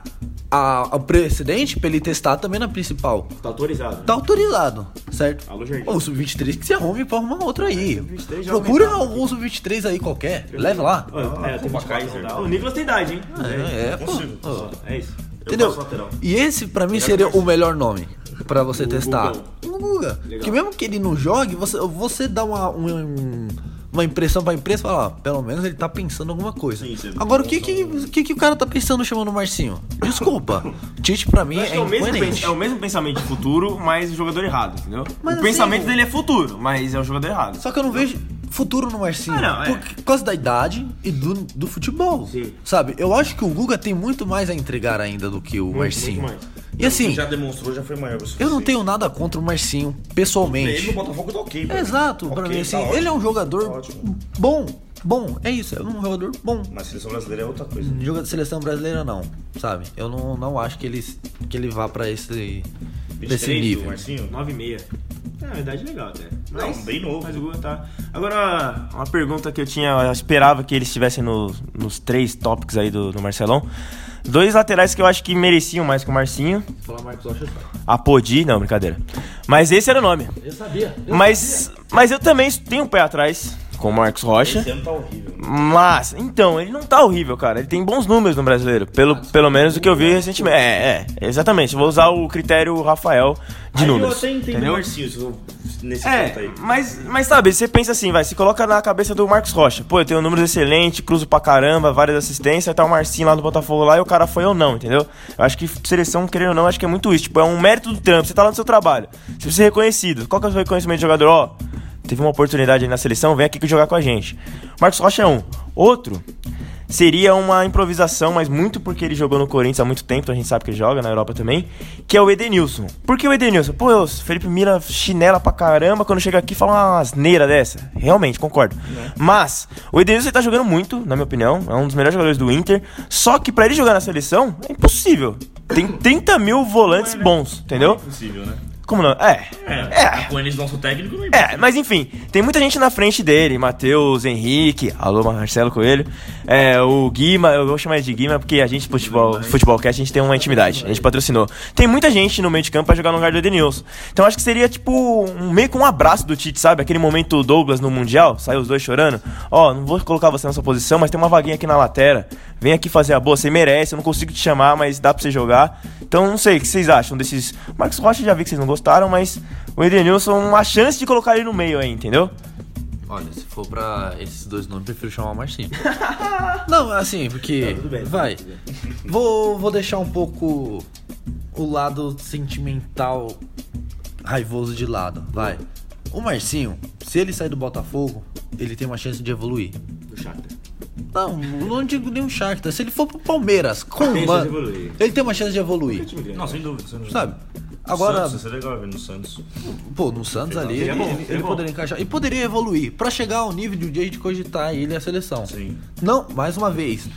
a, o precedente pra ele testar também na principal. Tá autorizado. Tá autorizado, certo? Alô, Jardim. Ô, o sub-23 que se arrume pra arrumar outro aí. sub-23 já Procura algum sub-23 aí qualquer. Leve lá. Ó, é, tem 24 Kaiser. O Nicolas tem idade, hein? É, é, pô. consigo. Ó, É isso. Entendeu? Eu. E esse pra mim seria o melhor nome pra você testar. Gugão. O Guga. Que mesmo que ele não jogue, você, você dá uma, um- uma impressão pra imprensa e fala, ó, pelo menos ele tá pensando alguma coisa. Sim. Agora, o que que, o que que o cara tá pensando chamando o Marcinho? Desculpa. Tite pra mim é é o, mesmo, é o mesmo pensamento de futuro, mas o jogador errado, entendeu? Mas o assim, pensamento dele é futuro, mas é o jogador errado. Só que eu não vejo futuro no Marcinho. Ah, não, é. por, por causa da idade e do, do futebol. Sim. Sabe? Eu acho que o Guga tem muito mais a entregar ainda do que o Marcinho. muito mais. E assim, Já demonstrou, já foi maior. eu não tenho nada contra o Marcinho, Ele no pessoalmente. Botafogo tá ok. pra mim. Exato, pra Ok, mim, assim, tá ele é um Tá jogador ótimo. bom. Bom, é isso, é um jogador bom. Mas seleção brasileira é outra coisa. Jogador de seleção brasileira não, sabe? Eu não, não acho que ele, que ele vá pra esse, desse 23 do nível. Marcinho? 9 e meia. É uma idade legal até. Não, bem novo. Mas o Guga tá. Agora, uma pergunta que eu tinha, eu esperava que eles estivessem no- nos três tópicos aí do, do Marcelão. Dois laterais que eu acho que mereciam mais que o Marcinho. Falar Marcos Rocha, A Podi, não, brincadeira. Mas esse era o nome. eu sabia. Mas, mas eu também tenho um pé atrás com o Marcos Rocha. Esse ano tá horrível. Mas, então, ele não tá horrível, cara. Ele tem bons números no brasileiro. Pelo, pelo menos o que eu vi recentemente. É, é, exatamente. Vou usar o critério Rafael de Aí eu números. até entendo o? Marcinho se eu- nesse ponto É, aí. mas, mas sabe, você pensa assim, vai, se coloca na cabeça do Marcos Rocha. Pô, eu tenho números excelentes, cruzo pra caramba, várias assistências, tá o Marcinho lá do Botafogo lá e o cara foi ou não, entendeu? Eu acho que seleção, querendo ou não, acho que é muito isso. Tipo, é um mérito do trampo, você tá lá no seu trabalho. Você precisa ser reconhecido. Qual que é o seu reconhecimento de jogador? Ó, teve uma oportunidade aí na seleção, vem aqui jogar com a gente. Marcos Rocha é um. Outro seria uma improvisação, mas muito porque ele jogou no Corinthians há muito tempo, então a gente sabe que ele joga na Europa também, que é o Edenilson. Por que o Edenilson? Pô, o Felipe Mira chinela pra caramba, quando chega aqui fala uma asneira dessa. Realmente, concordo. Mas, o Edenilson tá jogando muito, na minha opinião, é um dos melhores jogadores do Inter, só que pra ele jogar na seleção, é impossível. Tem 30 mil volantes bons, entendeu? Impossível, né? Como não? É. É. Com eles, nosso técnico, não é É, mas enfim, tem muita gente na frente dele, Matheus, Henrique, alô Marcelo Coelho, é, o Guima, eu vou chamar ele de Guima porque a gente, futebol, futebolcast, a gente tem uma intimidade, a gente patrocinou. Tem muita gente no meio de campo pra jogar no lugar do Edenilson. Então acho que seria tipo um, meio que um abraço do Tite, sabe? Aquele momento Douglas no Mundial, saiu os dois chorando. Ó, não vou colocar você nessa posição, mas tem uma vaguinha aqui na lateral. Vem aqui fazer a boa, você merece, eu não consigo te chamar, mas dá pra você jogar. Então não sei, o que vocês acham desses. Marcos Rocha já vi que vocês não gostaram, mas o Edenilson, uma chance de colocar ele no meio aí, entendeu? Olha, se for pra esses dois nomes, prefiro chamar o Marcinho. Não, assim, porque. vai. Vou, vou deixar um pouco o lado sentimental raivoso de lado. Vai. O Marcinho, se ele sair do Botafogo, ele tem uma chance de evoluir. Do Shakhtar. Não, não digo nem um Shakhtar. Se ele for pro Palmeiras, com Tem o chance Mano, de evoluir. ele tem uma chance de evoluir. Não, sem dúvida. Sem dúvida. Sabe? Agora, Santos, seria legal ver no Santos. pô, no Santos ali, ele, ele- ele poderia encaixar. E poderia evoluir pra chegar ao nível de um dia de cogitar ele e a seleção. Sim. Não, mais uma vez.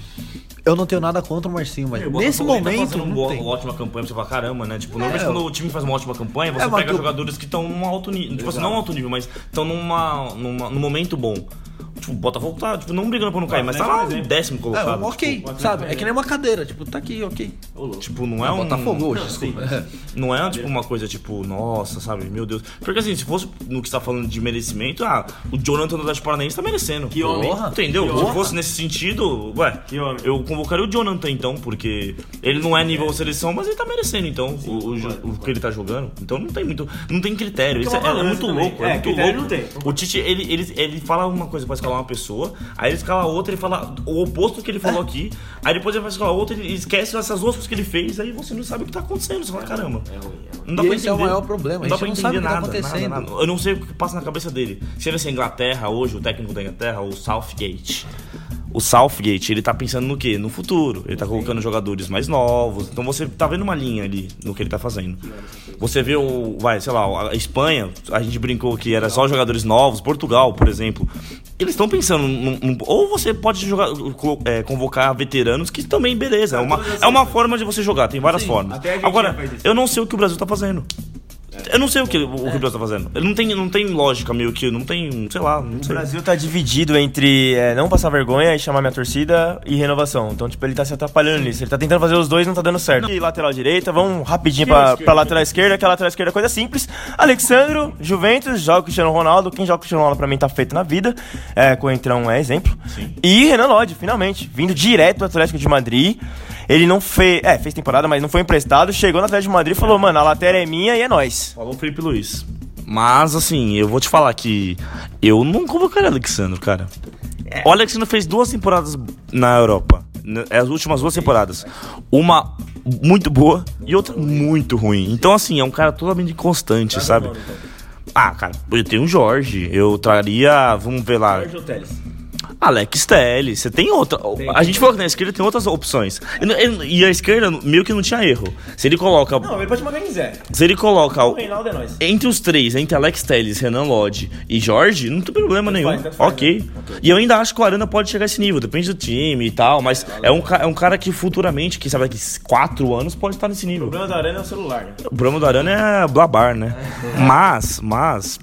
Eu não tenho nada contra o Marcinho, mas O nesse ele tá momento. fazendo uma tem. ótima campanha, você fala, caramba, né? Tipo, normalmente É, quando o time faz uma ótima campanha, você É, pega tu- jogadores que estão num alto nível. Tipo assim, não alto nível, mas estão numa, numa, num momento bom. Tipo, o Botafogo tá, tipo, não brigando pra não cair, mas tá lá no décimo É, colocado. um ok, sabe? É que nem uma cadeira, tipo, tá aqui, ok. Tipo, não é um. Botafogo hoje, desculpa. Não é tipo uma coisa tipo, nossa, sabe? Meu Deus. Porque assim, se fosse no que você tá falando de merecimento, ah, o Jonathan do Atlético Paranaense tá merecendo. Que homem. Entendeu? Se fosse nesse sentido, ué, Que eu convocaria o Jonathan então, porque ele não é nível seleção, mas ele tá merecendo então o, o, jo- o que ele tá jogando. Então não tem muito. Não tem critério. Isso é, é muito também. louco. É, É, muito louco. não tem. O Tite, ele, ele, ele fala uma coisa pra escalar uma pessoa, aí ele escala outra, ele fala o oposto que ele falou aqui, aí depois ele vai escalar outra, ele esquece essas duas coisas que ele fez, aí você não sabe o que tá acontecendo. Você fala, caramba. Não dá E pra esse é o entender. maior problema, Não a dá gente pra não entender sabe o que tá nada, acontecendo. nada, nada. Eu não sei o que passa na cabeça dele. Se ele é Inglaterra hoje, o técnico da Inglaterra, o Southgate. O Southgate, ele tá pensando no quê? No futuro. Ele tá colocando jogadores mais novos. Então você tá vendo uma linha ali no que ele tá fazendo. Você vê o, vai, sei lá, a Espanha, a gente brincou que era só jogadores novos, Portugal, por exemplo. Eles estão pensando num, num- ou você pode jogar, é, convocar veteranos que também beleza, é uma, é uma forma de você jogar, tem várias formas. a Argentina Agora, eu não sei o que o Brasil tá fazendo. Eu não sei o que o, o Brasil tá fazendo. Ele não tem, não tem lógica meio que, não tem, sei lá, não O sei. Brasil tá dividido entre é, não passar vergonha e chamar minha torcida e renovação. Então, tipo, ele tá se atrapalhando nisso. Ele tá tentando fazer os dois não tá dando certo. E lateral direita, vamos rapidinho pra, pra lateral esquerda, que a lateral esquerda é coisa simples. Alexandro, Juventus, joga o Cristiano Ronaldo. Quem joga o Cristiano Ronaldo pra mim tá feito na vida. É, Coentrão é exemplo. E Renan Lodge, finalmente, vindo direto do Atlético de Madrid. Ele não fez. É, fez temporada, mas não foi emprestado. Chegou no Atlético de Madrid e falou: mano, a lateral é minha e é nóis. Falou o Felipe Luiz. Mas, assim, eu vou te falar que eu não convocaria Alexandre, cara. O Alexandre fez duas temporadas na Europa. né, As últimas duas temporadas. Uma muito boa e outra muito ruim. Então, assim, é um cara totalmente inconstante, sabe? Ah, cara, eu tenho o Jorge. Eu traria. Vamos ver lá. Alex Telles, você tem outra. a gente falou que na esquerda tem outras opções. E, e- a esquerda meio que não tinha erro. Se ele coloca. Não, ele pode chamar quem quiser. Se ele coloca. o- Reinaldo é nóis. entre os três, entre Alex Telles, Renan Lodge e Jorge, não tem problema nenhum. faz, faz, ok. E eu ainda acho que o Arana pode chegar a esse nível, depende do time e tal, mas é um, ca- é um cara que futuramente, quem sabe daqui quatro anos, pode estar nesse nível. O problema da Arana é o celular, né? O problema do Arana é blabar, né? Mas, mas.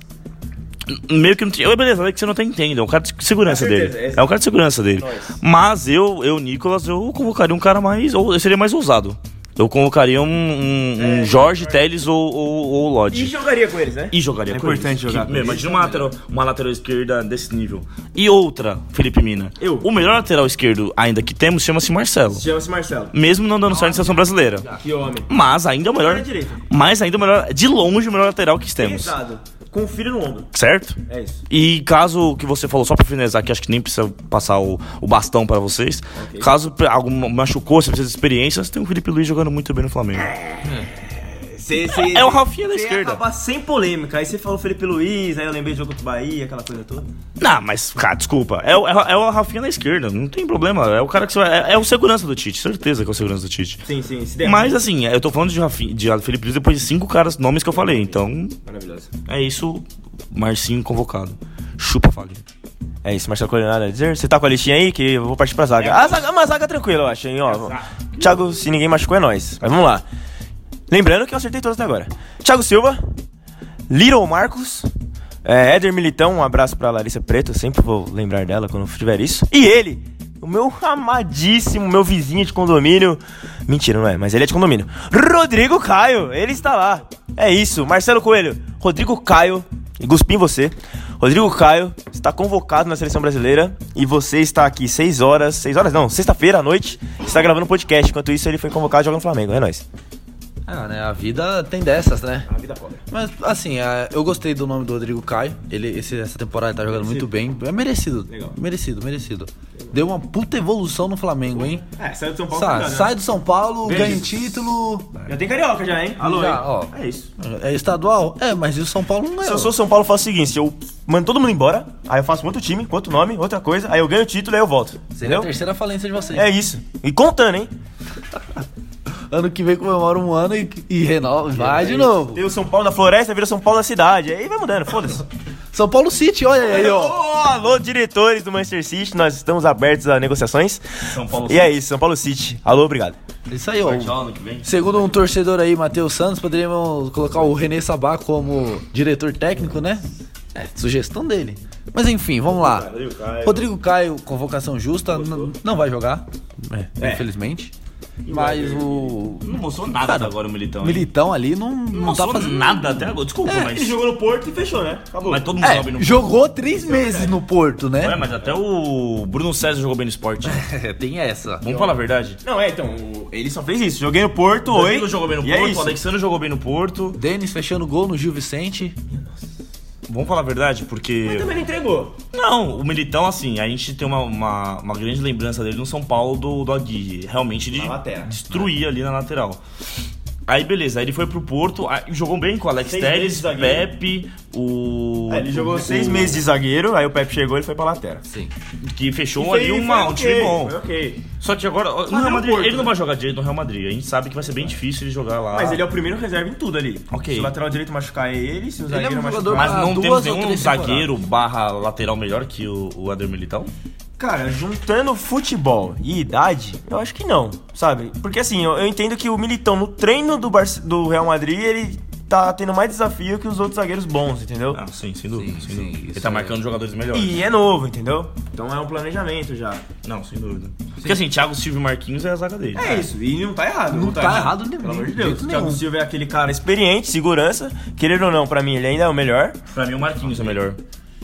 Meio que não tinha. Beleza, é que você não tá entendendo. É um cara de segurança certeza, dele. É um cara de segurança dele. Mas eu, eu, Nicolas, eu convocaria um cara mais. Ou eu seria mais ousado. Eu convocaria um, um, um Jorge, Teles ou, ou, ou E Lodge. jogaria com eles, né? E jogaria É com importante eles. jogar Que, com meu, eles. Imagina uma lateral, uma lateral esquerda desse nível. E outra, Felipe Mina. Eu. O melhor lateral esquerdo ainda que temos chama-se Marcelo. Chama-se Marcelo. Mesmo não dando certo na seleção brasileira. Que homem. Mas ainda é o melhor. Mas ainda é o melhor. De longe o melhor lateral que temos. Pesado. Com o filho no ombro. Certo? É isso. E caso que você falou, só pra finalizar, que acho que nem precisa passar o, o bastão pra vocês. Caso pre- algo machucou, você precisa de experiência, você tem o Felipe Luiz jogando muito bem no Flamengo. Cê, cê, É o Rafinha da esquerda. acabar sem polêmica. Aí você falou Felipe Luiz, aí eu lembrei do jogo contra o Bahia, aquela coisa toda. Não, mas, cara, desculpa. É, o- é, o- é o Rafinha da esquerda, não tem problema. É o cara que você vai. É, é o segurança do Tite, certeza que é o segurança do Tite. Sim, sim. Se der. Mas assim, eu tô falando de, Rafinha, de Felipe Luiz depois de cinco caras, nomes que eu falei. Então, Maravilhoso. é isso. Marcinho convocado. Chupa, Fagner. É isso, Marcelo Colher, nada a dizer. Você tá com a listinha aí que eu vou partir pra zaga. A zaga, uma zaga tranquila, eu acho, hein, ó. Thiago, se ninguém machucou, é nóis. Mas vamos lá. Lembrando que eu acertei todos até agora. Thiago Silva, Little Marcos, é, Éder Militão, um abraço pra Larissa Preto, sempre vou lembrar dela quando tiver isso. E ele, o meu amadíssimo, meu vizinho de condomínio. Mentira, não é, mas ele é de condomínio. Rodrigo Caio, ele está lá. É isso, Marcelo Coelho, Rodrigo Caio, e Guspim você. Rodrigo Caio está convocado na seleção brasileira e você está aqui 6 horas, 6 horas não, sexta-feira à noite, está gravando um podcast. Enquanto isso, ele foi convocado joga no Flamengo. É nóis. Ah, né? A vida tem dessas, né? A vida pobre. Mas, assim, é, eu gostei do nome do Rodrigo Caio. Ele, esse- essa temporada ele tá jogando muito bem. É merecido. Legal. Merecido, merecido. Deu uma puta evolução no Flamengo, hein? É, saiu de São Sa- sai do São Paulo, Beijo. ganha título. Já tem carioca já, hein? Alô, Já, hein? ó. É isso. É estadual? É, mas e o São Paulo não Se ganhou. eu sou São Paulo, eu faço o seguinte: eu mando todo mundo embora, aí eu faço outro time, outro nome, outra coisa, aí eu ganho o título e aí eu volto. Seria a Entendeu? terceira falência de vocês. É isso. E contando, hein? ano que vem comemora um ano e, e renova, vai de novo. Tem o São Paulo da Floresta, vira São Paulo da cidade. Aí vai mudando, foda-se. São Paulo City, olha aí, ó. Ô, alô, diretores do Manchester City, nós estamos abertos a negociações. São Paulo E é isso, São Paulo City. Alô, obrigado. Isso aí, ó. Segundo um torcedor aí, Matheus Santos, poderíamos colocar o René Sabá como diretor técnico, né? É, sugestão dele. Mas enfim, vamos lá. Rodrigo Caio. Convocação justa, não vai jogar, é, infelizmente. Mas o Não mostrou nada Cara, agora o Militão. hein? Militão ali não, Não não tá fazendo nada até agora. Desculpa, mas. Ele jogou no Porto e fechou, né? Acabou. Mas todo mundo É, sabe no jogou três meses no Porto, É, né? mas até o Bruno César jogou bem no esporte. Tem essa. Vamos falar a verdade. Não, é, então, o- ele só fez isso. Joguei no Porto, O oi. Danilo jogou bem no e é Porto, o isso. Alexandre jogou bem no Porto. Denis fechando gol no Gil Vicente. Vamos falar a verdade, porque. Também não entregou. Não, o Militão, assim, a gente tem uma, uma, uma grande lembrança dele no São Paulo do, do Aguirre. Realmente de Na lateral. destruir ali na lateral. Aí beleza, aí ele foi pro Porto, aí jogou bem com o Alex Seis Telles, zagueiro. Pepe, o. É, ele jogou o- seis meses de zagueiro, aí o Pepe chegou e ele foi pra lateral. Sim. Que fechou Foi- ali uma, um time bom. Foi ok. Só que agora, no é Real o Madrid, Porto, ele não né? vai jogar direito no Real Madrid. A gente sabe que vai ser bem difícil ele jogar lá. Mas ele é o primeiro reserva em tudo ali. Ok. Se o lateral direito machucar é ele, se o Ele é um zagueiro machucar... Mas não temos nenhum zagueiro barra lateral melhor que o, o Ader Militão? Cara, juntando futebol e idade, eu acho que não, sabe? Porque assim, eu, eu entendo que o Militão no treino do, Barce- do Real Madrid, ele tá tendo mais desafio que os outros zagueiros bons, entendeu? Ah, sim, sem dúvida. Sim, sem sim, dúvida. Ele tá é- marcando jogadores melhores. E é novo, entendeu? Então é um planejamento já. Não, sem dúvida. Porque assim, Thiago Silva e Marquinhos é a zaga dele. É isso, e não tá errado. Não tá errado nem- Pelo amor de de Deus. O Thiago nenhum. Silva é aquele cara experiente, segurança. Querendo ou não, pra mim ele ainda é o melhor. Pra mim o Marquinhos é melhor.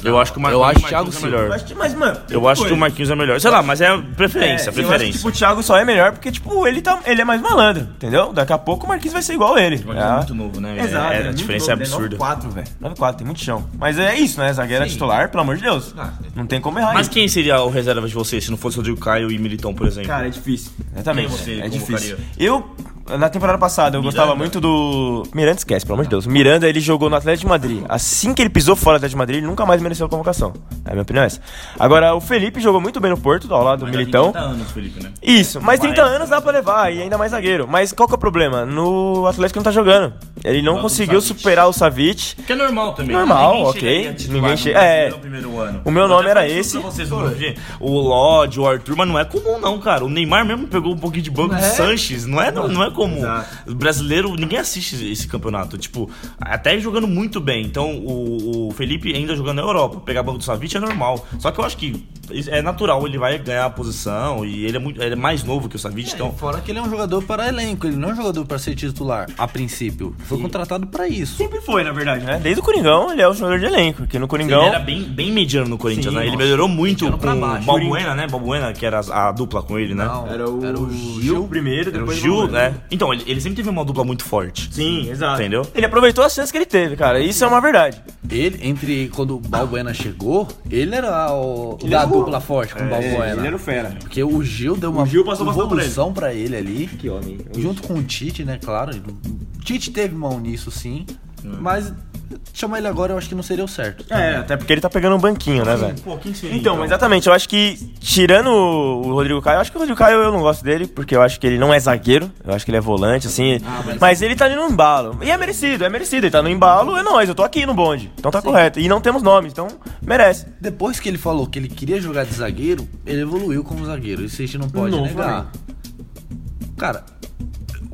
Eu acho que o Mar... eu acho o Thiago Marquinhos é Silva. melhor. Mas, mas, mano. Eu acho que o Marquinhos é melhor. Sei lá, mas é preferência, É, eu acho que, preferência. tipo, o Thiago só é melhor porque, tipo, ele, tá, ele é mais malandro, entendeu? Daqui a pouco o Marquinhos vai ser igual a ele. O Marquinhos é muito novo, né? Exato. É, a muito diferença é novo, absurda. Ele 9-4, velho. 9-4, tem muito chão. Mas é isso, né? Zagueiro é Sim. titular, pelo amor de Deus. Ah, Não tem como errar Mas isso. quem seria o reserva de você se não fosse o Rodrigo Caio e Militão, por exemplo? Cara, é difícil. Exatamente. Quem você é convocaria? difícil. Eu, na temporada passada, eu Miranda? gostava muito do. Miranda esquece, pelo amor de Deus. O Miranda, ele jogou no Atlético de Madrid. Assim que ele pisou fora do Atlético de Madrid, ele nunca mais mereceu a convocação. A minha opinião é essa. Agora, o Felipe jogou muito bem no Porto, ao lado do Mas Militão. tem 30 anos, Felipe, né? Isso, mas 30 Parece. anos dá pra levar, e ainda mais zagueiro. Mas qual que é o problema? No Atlético não tá jogando. Ele não conseguiu Savic. superar o Savic. Que é normal também. Normal, Ninguém ok. Ninguém no che- Brasil é. no primeiro ano. O meu Eu nome era esse. vocês. O Lodge, o Arthur, mas não é comum não, cara. O Neymar mesmo pegou um pouquinho de banco do é? Sanches. Não é, não, não é comum. Exato. O brasileiro, ninguém assiste esse campeonato. Tipo, até jogando muito bem. Então, o, o Felipe ainda jogando na Europa. Pegar banco do Savic é normal. Só que eu acho que é natural, ele vai ganhar a posição e ele é, muito, ele é mais novo que o Savic, então... Fora que ele é um jogador para elenco, ele não é um jogador para ser titular, a princípio. Foi contratado para isso. Sempre foi, na verdade, né? Desde o Coringão, ele é o jogador de elenco. Porque no Coringão. Ele era bem, bem mediano no Corinthians, Sim, né? Ele nossa. melhorou muito com baixo. o Balbuena, né? Balbuena, que era a, a dupla com ele, né? Não, Era o, Era o Gil, Gil primeiro, Era o depois Gil, né? Então, ele, ele sempre teve uma dupla muito forte. Sim, exato. Entendeu? Ele aproveitou as chances que ele teve, cara. Isso é uma verdade. Ele, entre quando o Balbuena chegou, ele era o Ele da era o- dupla forte com o Balbuena. ele era o fera. Porque o Gil deu uma O Gil passou bastante por evolução pra ele ali. Que homem. Junto com o Tite, né? Claro. O Tite teve mão nisso, sim. Mas chamar ele agora eu acho que não seria o certo. É, até porque ele tá pegando um banquinho, né, velho? Pô, quem seria, Então, exatamente, eu acho que, tirando o Rodrigo Caio, eu acho que o Rodrigo Caio eu não gosto dele, porque eu acho que ele não é zagueiro, eu acho que ele é volante, assim. mas... ele tá ali no embalo. E é merecido, é merecido. Ele tá no embalo, é nóis, eu tô aqui no bonde. Então tá correto. E não temos nomes, então merece. Depois que ele falou que ele queria jogar de zagueiro, ele evoluiu como zagueiro. Isso a gente não pode Não, negar. Cara,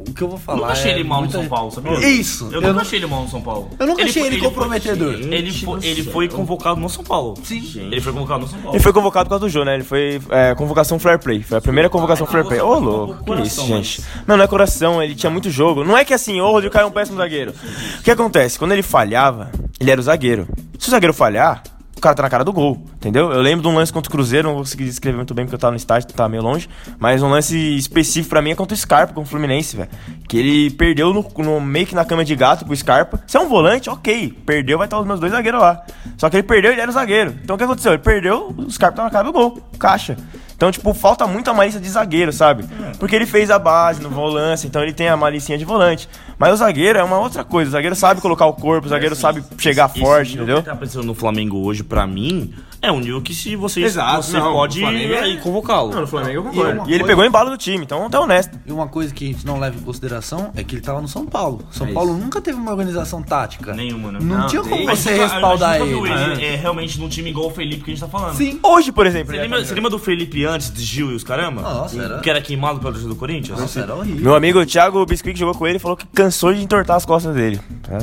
o que eu vou Eu falar nunca achei é ele mal no São Paulo, sabia? Isso. Eu, Eu nunca não- achei ele mal no São Paulo. Eu nunca achei foi- ele comprometedor. Ele, foi, ele foi convocado no São Paulo. Sim. Ele foi convocado no São Paulo. Ele foi convocado por causa do Jô, né? Ele foi é, convocação fair play. Foi a primeira convocação fair play. Ô, louco, que isso, gente. Não, não é coração, ele tinha muito jogo. Não é que assim, ô, o Rodrigo Caio é um péssimo zagueiro. O que acontece? Quando ele falhava, ele era o zagueiro. Se o zagueiro falhar, o cara tá na cara do gol, entendeu? Eu lembro de um lance contra o Cruzeiro, não vou conseguir descrever muito bem porque eu tava no estádio, tava meio longe. Mas um lance específico pra mim é contra o Scarpa, com o Fluminense, velho. Que ele perdeu no, no- meio que na cama de gato pro Scarpa. Se é um volante, ok. Perdeu, vai estar os meus dois zagueiros lá. Só que ele perdeu, ele era o zagueiro. Então o que aconteceu? Ele perdeu, o Scarpa tá na cara do gol, caixa. Então, tipo, falta muito a malícia de zagueiro, sabe? Porque ele fez a base no volante, então ele tem a malicinha de volante. Mas o zagueiro é uma outra coisa. O zagueiro sabe colocar o corpo, o zagueiro sabe chegar Esse forte, nível entendeu? Que tá pensando no Flamengo hoje, pra mim, é um nível que se você, Exato, você não, pode é- convocá-lo. Não, no Flamengo eu E concordo. E ele coisa- pegou em bala do time, então tá honesto. E uma coisa que a gente não leva em consideração é que ele tava no São Paulo. São É Paulo nunca teve uma organização tática. Nenhuma, né? Não, Não, tinha tem. como você nunca- respaldar a gente nunca ele. viu ele é, realmente num time igual o Felipe que a gente tá falando. Sim. Hoje, por exemplo. Você lembra, tá você lembra do Felipe antes de Gil e os caramba? Nossa, era- Que era queimado pelo torcedor do Corinthians? Nossa, era horrível. Meu amigo Thiago Biscuit jogou com ele falou que cansou de entortar as costas dele.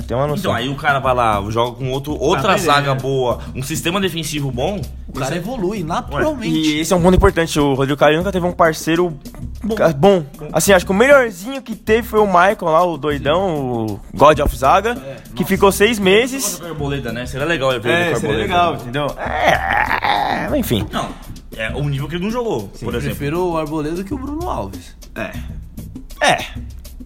Ter uma noção. Então, aí o cara vai lá, joga com outro, outra Ah, zaga é. boa, um sistema defensivo bom. O cara evolui naturalmente. E esse é um ponto importante. O Rodrigo Caio nunca teve um parceiro bom. bom. Assim, acho que o melhorzinho que teve foi o Michael lá, o doidão, o God of Zaga, que ficou seis meses. Arboleda, né? Seria legal ver ele É, com seria legal, entendeu? É, enfim. Não, é o nível que ele não jogou, por Eu exemplo. prefiro o Arboleda que o Bruno Alves. É,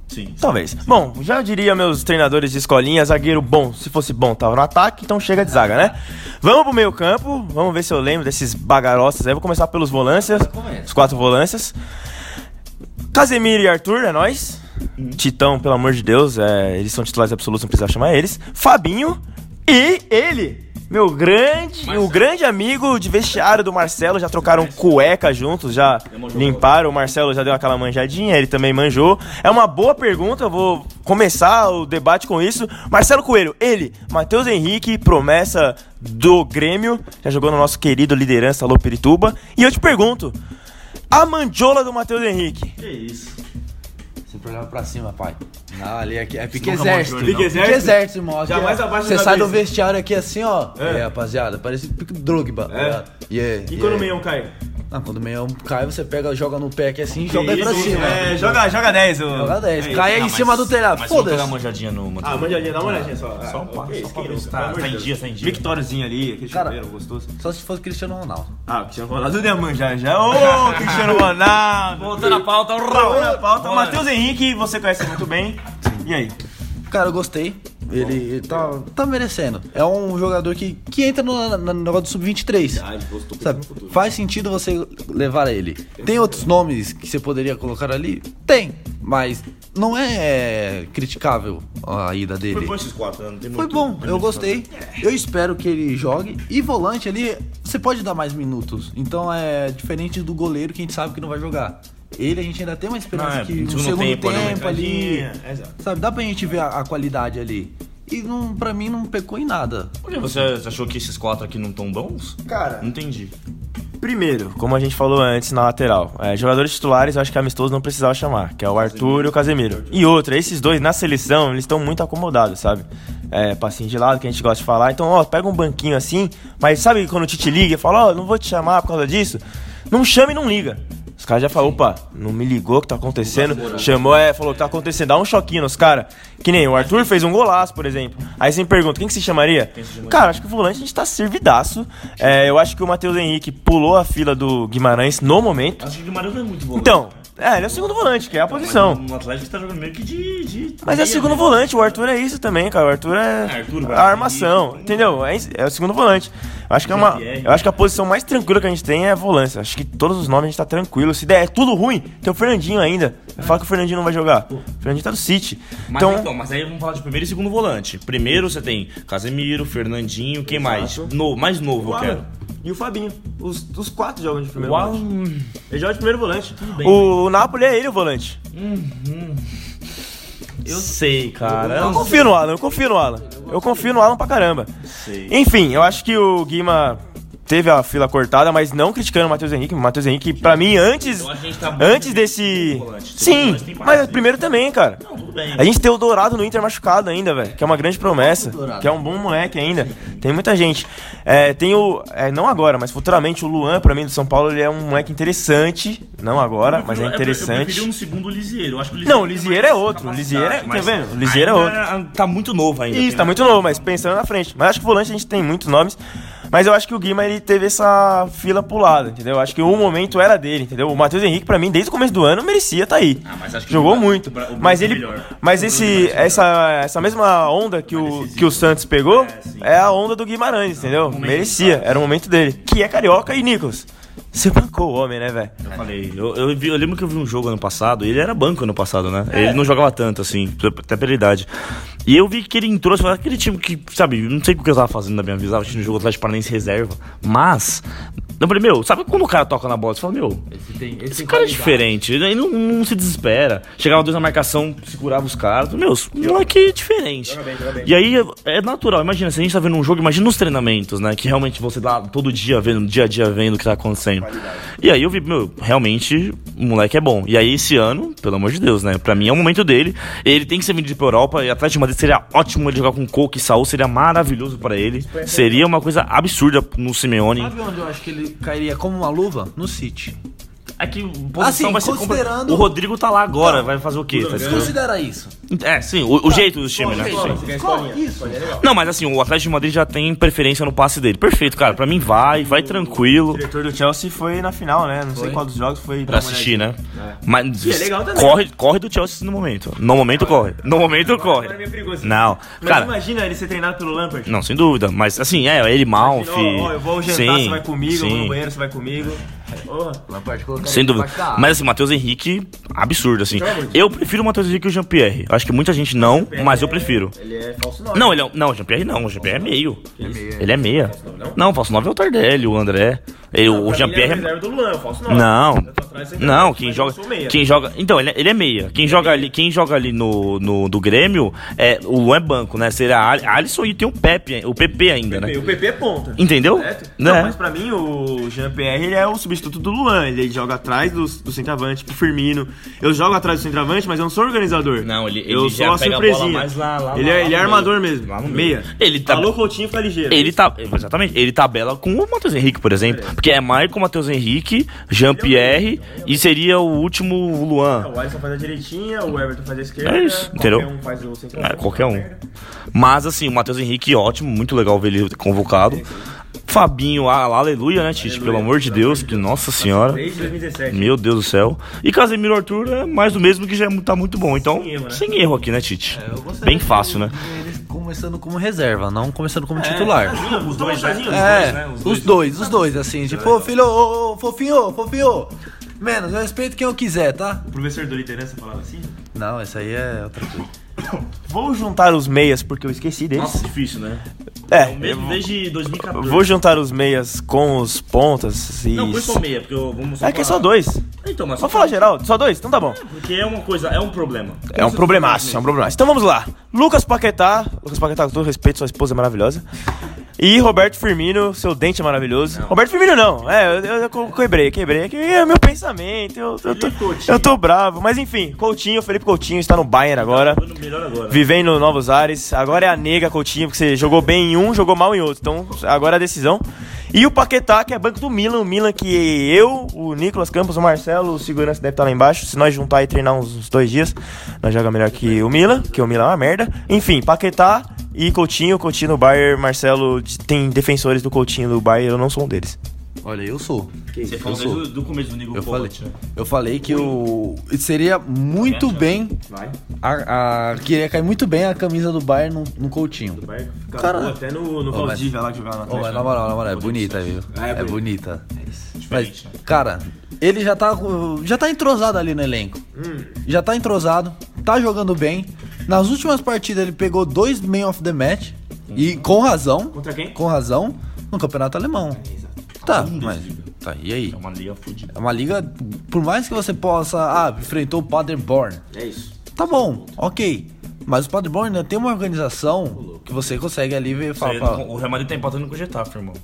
Sim. talvez. Bom, já diria meus treinadores de escolinha, zagueiro bom, se fosse bom, tava no ataque, então chega de zaga, né? Vamos pro meio campo, vamos ver se eu lembro desses bagaroças aí. Vou começar pelos volâncias, os quatro volâncias. Casemiro e Arthur, é nóis. Titão, pelo amor de Deus, é, eles são titulares absolutos, não precisa chamar eles. Fabinho e ele, meu grande, o grande amigo de vestiário do Marcelo, já trocaram cueca juntos, já limparam, o Marcelo já deu aquela manjadinha, ele também manjou. É uma boa pergunta, eu vou começar o debate com isso. Marcelo Coelho, ele, Matheus Henrique, promessa do Grêmio, já jogou no nosso querido liderança Alô Pirituba. E eu te pergunto, a mandiola do Matheus Henrique, Que isso. Sempre olhava pra cima, pai. Não, ali é, é pique nunca exército. mostrou, não. Pique exército? exército, irmão. Aqui, Jamais ó, abaixo Você da sai do vestiário aqui assim, ó. É. Rapaziada, parece pique Drogba. É. Yeah, e quando o meião cai? Não, quando o meião cai, você pega, joga no pé aqui assim e joga aí pra cima. É, joga, joga 10. O... Joga 10. É, Cai aí em mas- cima do telhado. Mas vamos Foda-se. uma manjadinha no. Ah, manjadinha, dá uma olhadinha só. Só um passo, só pra ver se tá, tá em dia, tá em dia. Victóriozinho ali, aquele Cara, chuveiro gostoso. Só se fosse Cristiano Ronaldo. Ah, o Cristiano Ronaldo ia manjar já. Ô, Cristiano Ronaldo! Voltando a pauta, Voltando na pauta. Matheus Henrique, você conhece muito bem. E aí? Cara, eu gostei. Ele, ele tá, tá merecendo. É um jogador que, que entra no, no negócio do Sub-23. Sabe? Faz sentido você levar ele. Tem outros nomes que você poderia colocar ali? Tem. Mas não é criticável a ida dele. Foi bom esses quatro, né? Não tem Foi bom, eu gostei. Eu espero que ele jogue. E volante ali, você pode dar mais minutos. Então é diferente do goleiro que a gente sabe que não vai jogar. Ele a gente ainda tem uma esperança Não, é, que no segundo segundo tempo, tempo, né, ali. entradinha, exato. Sabe, dá pra gente ver a, a qualidade ali. E não, pra mim não pecou em nada. Por que você achou que esses quatro aqui não estão bons? Cara, Não entendi. primeiro, como a gente falou antes na lateral, é, jogadores titulares eu acho que amistoso não precisava chamar, que é o Arthur e o Casemiro. E outra, esses dois na seleção, eles estão muito acomodados, sabe? É, passinho de lado que a gente gosta de falar. Então, ó, pega um banquinho assim, mas sabe quando o Tite liga e fala, ó, não vou te chamar por causa disso? Não chama e não liga. Caras já falaram, opa, não me ligou o que tá acontecendo. Chamou, é, falou que tá acontecendo. Dá um choquinho nos caras. Que nem o Arthur fez um golaço, por exemplo. Aí você me pergunta, quem que se chamaria? Cara, acho que o volante a gente tá servidaço. É, eu acho que o Matheus Henrique pulou a fila do Guimarães no momento. Acho que o Guimarães não é muito bom. Então, é, ele é o segundo volante, que é a posição. No Atlético tá jogando meio que de. de Mas é o segundo né? volante, o Arthur é isso também, cara. O Arthur é É, Arthur, a armação, Felipe, entendeu? É, é o segundo volante. Eu acho que é uma, eu acho que a posição mais tranquila que a gente tem é a volância. Acho que todos os nomes a gente tá tranquilo. Se der tudo ruim, tem o Fernandinho ainda. Vai falar que o Fernandinho não vai jogar. O Fernandinho tá no City. Mas Então, então, mas aí vamos falar de primeiro e segundo volante. Primeiro você tem Casemiro, Fernandinho, quem mais? No, mais novo, eu quero. E o Fabinho. Os, os quatro jogam de primeiro O Alan- volante. Ele joga de primeiro volante. bem, o, o Napoli é ele o volante. Eu sei, cara. Eu confio no Alan, eu confio no Alan. Eu confio no Alan pra caramba. sei. Enfim, eu acho que o Guima teve a fila cortada, mas não criticando o Matheus Henrique. O Matheus Henrique, pra mim, antes, Eu gente tá antes desse... Sim, mas primeiro também, cara. Não, tudo bem. A gente tem o Dourado no Inter machucado ainda, velho. Que é uma grande promessa. Que é um bom moleque ainda. Tem muita gente. É, tem o. é, não agora, mas futuramente o Luan, pra mim, do São Paulo, ele é um moleque interessante. Não agora, mas é Eu- Eu interessante. preferi um segundo o Lisieiro. Eu acho que o Não, o Lisieiro é outro. O Lisieiro é- tá vendo? O Lisieiro é ainda Tá muito novo ainda. Isso, tá muito novo, mas pensando na frente. Mas acho que o volante a gente tem muitos nomes. Mas eu acho que o Guima ele teve essa fila pulada, entendeu? Eu acho que o momento era dele, entendeu? O Matheus Henrique, pra mim, desde o começo do ano, merecia estar aí. Ah, mas acho que Jogou o- muito. o Mas ele. melhor. Mas esse, essa, essa mesma onda que o, que o Santos pegou É, sim. é a onda do Guimarães, entendeu? Merecia, era o momento dele. Que é carioca e Nicolas. Você bancou o homem, né, velho? Eu falei, eu, eu, vi- eu lembro que eu vi um jogo ano passado, ele era banco ano passado, né? Ele não jogava tanto, assim, até pela idade. E eu vi que ele entrou, assim, aquele time que, sabe, não sei o que eu tava fazendo na minha vida, eu tinha um jogo Atlético Paranaense reserva, mas, eu falei, meu, sabe quando o cara toca na bola, você fala, meu, esse cara é diferente, ele não, não se desespera. Chegava dois na marcação, segurava os caras, meu, o moleque é diferente. E aí é natural, imagina, se a gente tá vendo um jogo, imagina os treinamentos, né? Que realmente você tá todo dia vendo, dia a dia vendo o que tá acontecendo. E aí eu vi, meu, realmente o moleque é bom. E aí esse ano, pelo amor de Deus, né? Pra mim é o momento dele. Ele tem que ser vendido pra Europa e Atlético de Madrid seria ótimo ele jogar com Coque e Saul, seria maravilhoso pra ele. Seria uma coisa absurda no Simeone. Sabe onde eu acho que ele cairia como uma luva? No City. É que posição Assim, vai ser considerando- O Rodrigo tá lá agora, vai fazer o quê? Tá? Considera isso. É, sim, o, o jeito do time, né? Sim. Isso. Não, mas assim, o Atlético de Madrid já tem preferência no passe dele. Perfeito, cara. Pra mim vai, vai tranquilo. O diretor do Chelsea foi na final, né? Não sei qual dos jogos foi. Pra assistir, né? Mas E é legal também. corre, corre do Chelsea no momento. No momento corre. No momento corre. Agora é meio perigoso. Não, Mas cara, imagina ele ser treinado pelo Lampard. não, sem dúvida. Mas assim, é, ele Malfi. Ó, ó, eu vou jantar, sim, você vai comigo, eu vou no sim. banheiro, você vai comigo. Sem dúvida. Mas assim, Matheus Henrique, absurdo, assim. Eu prefiro o Matheus Henrique e o Jean-Pierre. Acho que muita gente não, mas eu prefiro. Ele é falso nove. Não, ele é, não, o Jean-Pierre não, o Jean-Pierre é meio. Ele é meia. Não, o falso 9 é o Tardelli, o André. Ele, o Jean-Pierre é. reserva do Luan, eu nove. Não, Eu atrás não, quem eu joga, sou meia. quem joga, então ele é, ele é meia. Quem joga ali, quem joga ali no, no do Grêmio é o Luan é banco, né? Seria a Ali- Alisson e tem o Pepe, o PP ainda, né? O PP é ponta. Entendeu? Certo? Né? Não, mas pra mim o Jean-Pierre ele é o substituto do Luan. Ele joga atrás do, do centroavante, pro Firmino. Eu jogo atrás do centroavante, mas eu não sou organizador. Não, ele- Eu ele sou já a a surpresinha. mais lá- lá- ele lá- é, ele é armador meio. mesmo. Meia. Ele tá- Alô, Coutinho, fica ligeiro. Ele tá, exatamente, ele tabela com o Matheus Henrique, por exemplo, porque é Maicon, Matheus Henrique, Jean-Pierre e seria o último Luan. O Alisson faz a direitinha, o Everton faz a esquerda. É isso, entendeu? Qualquer um faz o. É, qualquer um. Mas assim, o Matheus Henrique, ótimo, muito legal ver ele convocado. Fabinho, ah, aleluia, né, Tite? Pelo amor de Deus, que nossa senhora. Desde 2017. Meu Deus do céu. E Casemiro Arthur é mais do mesmo que já é tá muito bom. Então, Sem erro, né? sem erro aqui, né, Tite? Eu gostaria Bem de fácil, né? Começando como reserva, não começando como titular. Os dois, sozinhos. É, os dois, os dois, assim, tipo, ô filho, ô, ô, fofinho, fofinho. Menos, eu respeito quem eu quiser, tá? O professor do liderança falava assim. Não, essa aí é outra coisa. Vou juntar os meias porque eu esqueci deles. Nossa, difícil, né? É, Mesmo desde 2014. vou juntar os meias com os pontas e. Não, põe só meia, porque eu vamos É que é só dois. Então, mas Vamos falar geral? Só dois? Então tá bom. Porque é uma coisa, é um problema. É um problemaço, é um problemaço. Então vamos lá. Lucas Paquetá. Lucas Paquetá, com todo respeito, sua esposa é maravilhosa. E Roberto Firmino, seu dente é maravilhoso. Roberto Firmino não, é, eu, eu, eu quebrei, quebrei. É que é meu pensamento, eu, eu, tô, eu tô bravo. Mas enfim, Coutinho, Felipe Coutinho está no Bayern agora. Melhor agora. Vivendo novos ares. Agora é a nega Coutinho, porque você jogou bem em um, jogou mal em outro. Então agora é a decisão. E o Paquetá, que é banco do Milan. O Milan que eu, o Nicolas Campos, o Marcelo, o segurança deve estar lá embaixo. Se nós juntar e treinar uns, uns dois dias, nós jogamos melhor que o Milan, que o Milan é uma merda. Enfim, Paquetá e Coutinho. Coutinho no Bayern. Marcelo tem defensores do Coutinho no Bayern. Eu não sou um deles. Olha, eu sou. Você falou desde do começo do Nigo Eu falei, eu falei que o seria muito bem Vai. a, a queria cair muito bem a camisa do Bayern no, no Coutinho. Cara, até no, no Valdívia lá que jogava na mas Atlético. na moral, na moral, é bonita, viu? É É, bonito. bonita. Diferente, Mas, cara, ele já tá já tá entrosado ali no elenco. Hum. Já tá entrosado, tá jogando bem. Nas últimas partidas ele pegou dois Man of the Match e com razão. Contra quem? Com razão no campeonato alemão. Tá, mas tá, e aí? É uma liga fudida. É uma liga, por mais que você possa, ah, enfrentou o Paderborn. É isso. Tá bom, ok. Mas o Paderborn ainda tem uma organização que você consegue ali ver e falar, O Real Madrid tá empatando com o Getafe, irmão.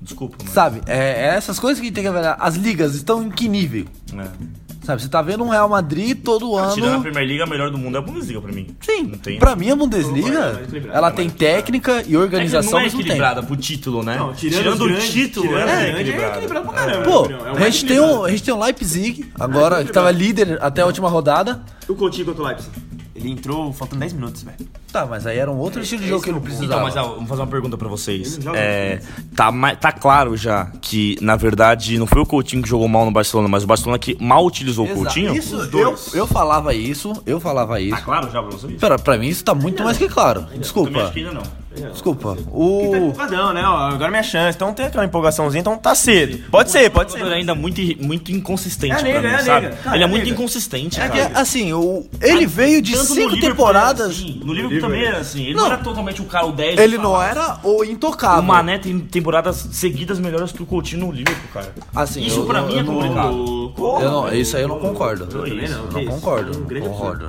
Desculpa, mas... Sabe, é, é essas coisas que a gente tem que avaliar. As ligas estão em que nível? É. Sabe, você tá vendo um Real Madrid todo Tirando a ano. Premier League, a melhor do mundo é a Bundesliga pra mim. Sim, Não tem... pra mim a Bundesliga, ela tem técnica e É que organização não é mesmo tempo. equilibrada pro título, né? Não, tirando os o grandes, título, tirando é, equilibrado. é equilibrado pra caramba. Pô, É o a gente, tem um, a gente tem um Leipzig, agora, que tava líder até a última rodada. O Coutinho contra o Leipzig. Ele entrou faltando 10 minutos, velho. Tá, mas aí era um outro estilo de jogo que ele Então, precisava. mas ó, vamos fazer uma pergunta pra vocês. É, tá, tá claro já que, na verdade, não foi o Coutinho que jogou mal no Barcelona, mas o Barcelona que mal utilizou o Exato. Coutinho? Isso, eu, eu falava isso, eu falava isso. Tá claro já pra vocês? Pra, pra mim isso tá muito mais que claro. Desculpa. acho que ainda não. Desculpa. Tá O. empolgadão, né? Ó, agora é minha chance. Então tem aquela empolgação, então tá cedo. Pode ser, pode Ele é ser. ainda muito, muito inconsistente É a pra nega, mim, é a sabe? nega. Cara, ele é é muito nega. inconsistente, É que, cara. assim, o, ele veio de Tanto cinco temporadas. assim, no Liverpool também era assim. Ele Não. não, era totalmente o cara, o 10. Ele não era o intocável. O Mané tem temporadas seguidas melhores que o Coutinho no Liverpool, cara. Assim, Isso eu- pra eu- mim é eu não- complicado. Eu não, isso aí eu não concordo. Eu não concordo. Concordo.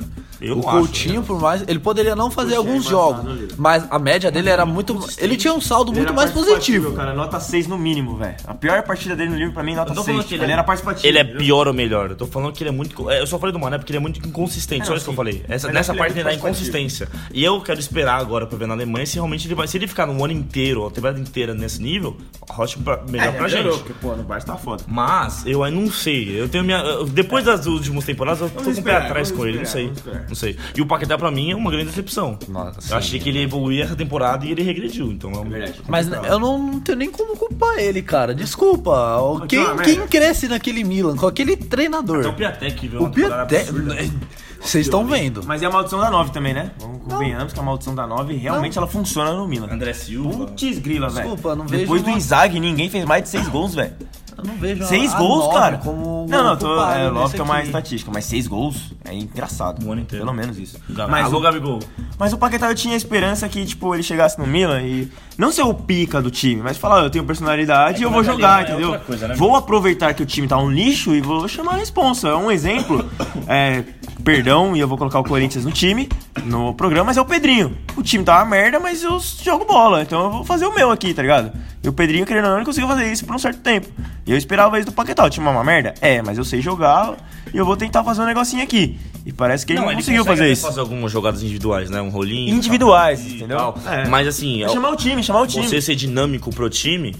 O Coutinho, por mais. Ele poderia não fazer alguns jogos, mas a média dele era muito. Ele tinha um saldo Ele muito mais positivo. Cara, nota 6 no mínimo, velho. A pior partida dele no livro pra mim, nota Eu tô 6. falando que Ele, ele é- era participativo. Ele é pior ou melhor? Eu tô falando que ele é muito. é, Eu só falei do Mané porque ele é muito inconsistente. É, isso que eu falei. Essa, Mas nessa ele é parte ele dá muito inconsistência. E eu quero esperar agora pra ver na Alemanha se realmente ele vai. Se ele ficar no ano inteiro, a temporada inteira nesse nível, ótimo pra, melhor É, pra gente. Porque, pô, no Barça tá foda. Mas eu aí não sei. Eu tenho minha. Depois das últimas temporadas, eu tô com o pé atrás vamos com ele. Não sei. vamos. Não sei. E o Paquetá pra mim é uma grande decepção. Nossa, eu achei que ele evoluía essa temporada e ele regrediu. Então é um... Mas eu não, tenho nem como culpar ele, cara. Desculpa. Quem, uma quem cresce naquele Milan com aquele treinador? Então o Piatek viu o temporada Piatek. Vocês estão vendo. Mas é a maldição da 9 também, né? Vamos convenhamos que a maldição da 9 realmente ela funciona no Milan. André Silva. Putz grila, velho. Desculpa, não Depois vejo do uma- Inzaghi, ninguém fez mais de 6 gols, velho. Eu não vejo a- 6 a gols, nove cara. Como não, não, tô, é nesse lógico que é uma estatística, mas 6 gols é engraçado. O ano inteiro. Pelo menos isso. Mas Mas Alô, o, Gabigol. mas o Paquetá eu tinha esperança que, tipo, ele chegasse no Milan e não ser o pica do time, mas falar, eu tenho personalidade e eu vou mas ali jogar, é entendeu? outra coisa, né, vou aproveitar que o time tá um lixo e vou chamar a responsa. É um exemplo. É, perdão, e eu vou colocar o Corinthians no time, no programa, mas é o Pedrinho. O time tá uma merda, mas eu jogo bola, então eu vou fazer o meu aqui, tá ligado? E o Pedrinho, querendo ou não, ele conseguiu fazer isso por um certo tempo. E eu esperava isso do Paquetá. O time é uma merda? É, mas eu sei jogar e eu vou tentar fazer um negocinho aqui. E parece que ele não, conseguiu consegue fazer até isso. fazer algumas jogadas individuais, né? Um rolinho. Individuais, tal, entendeu? tal. É. Mas assim, É chamar o time, chamar o time. você ser dinâmico pro time,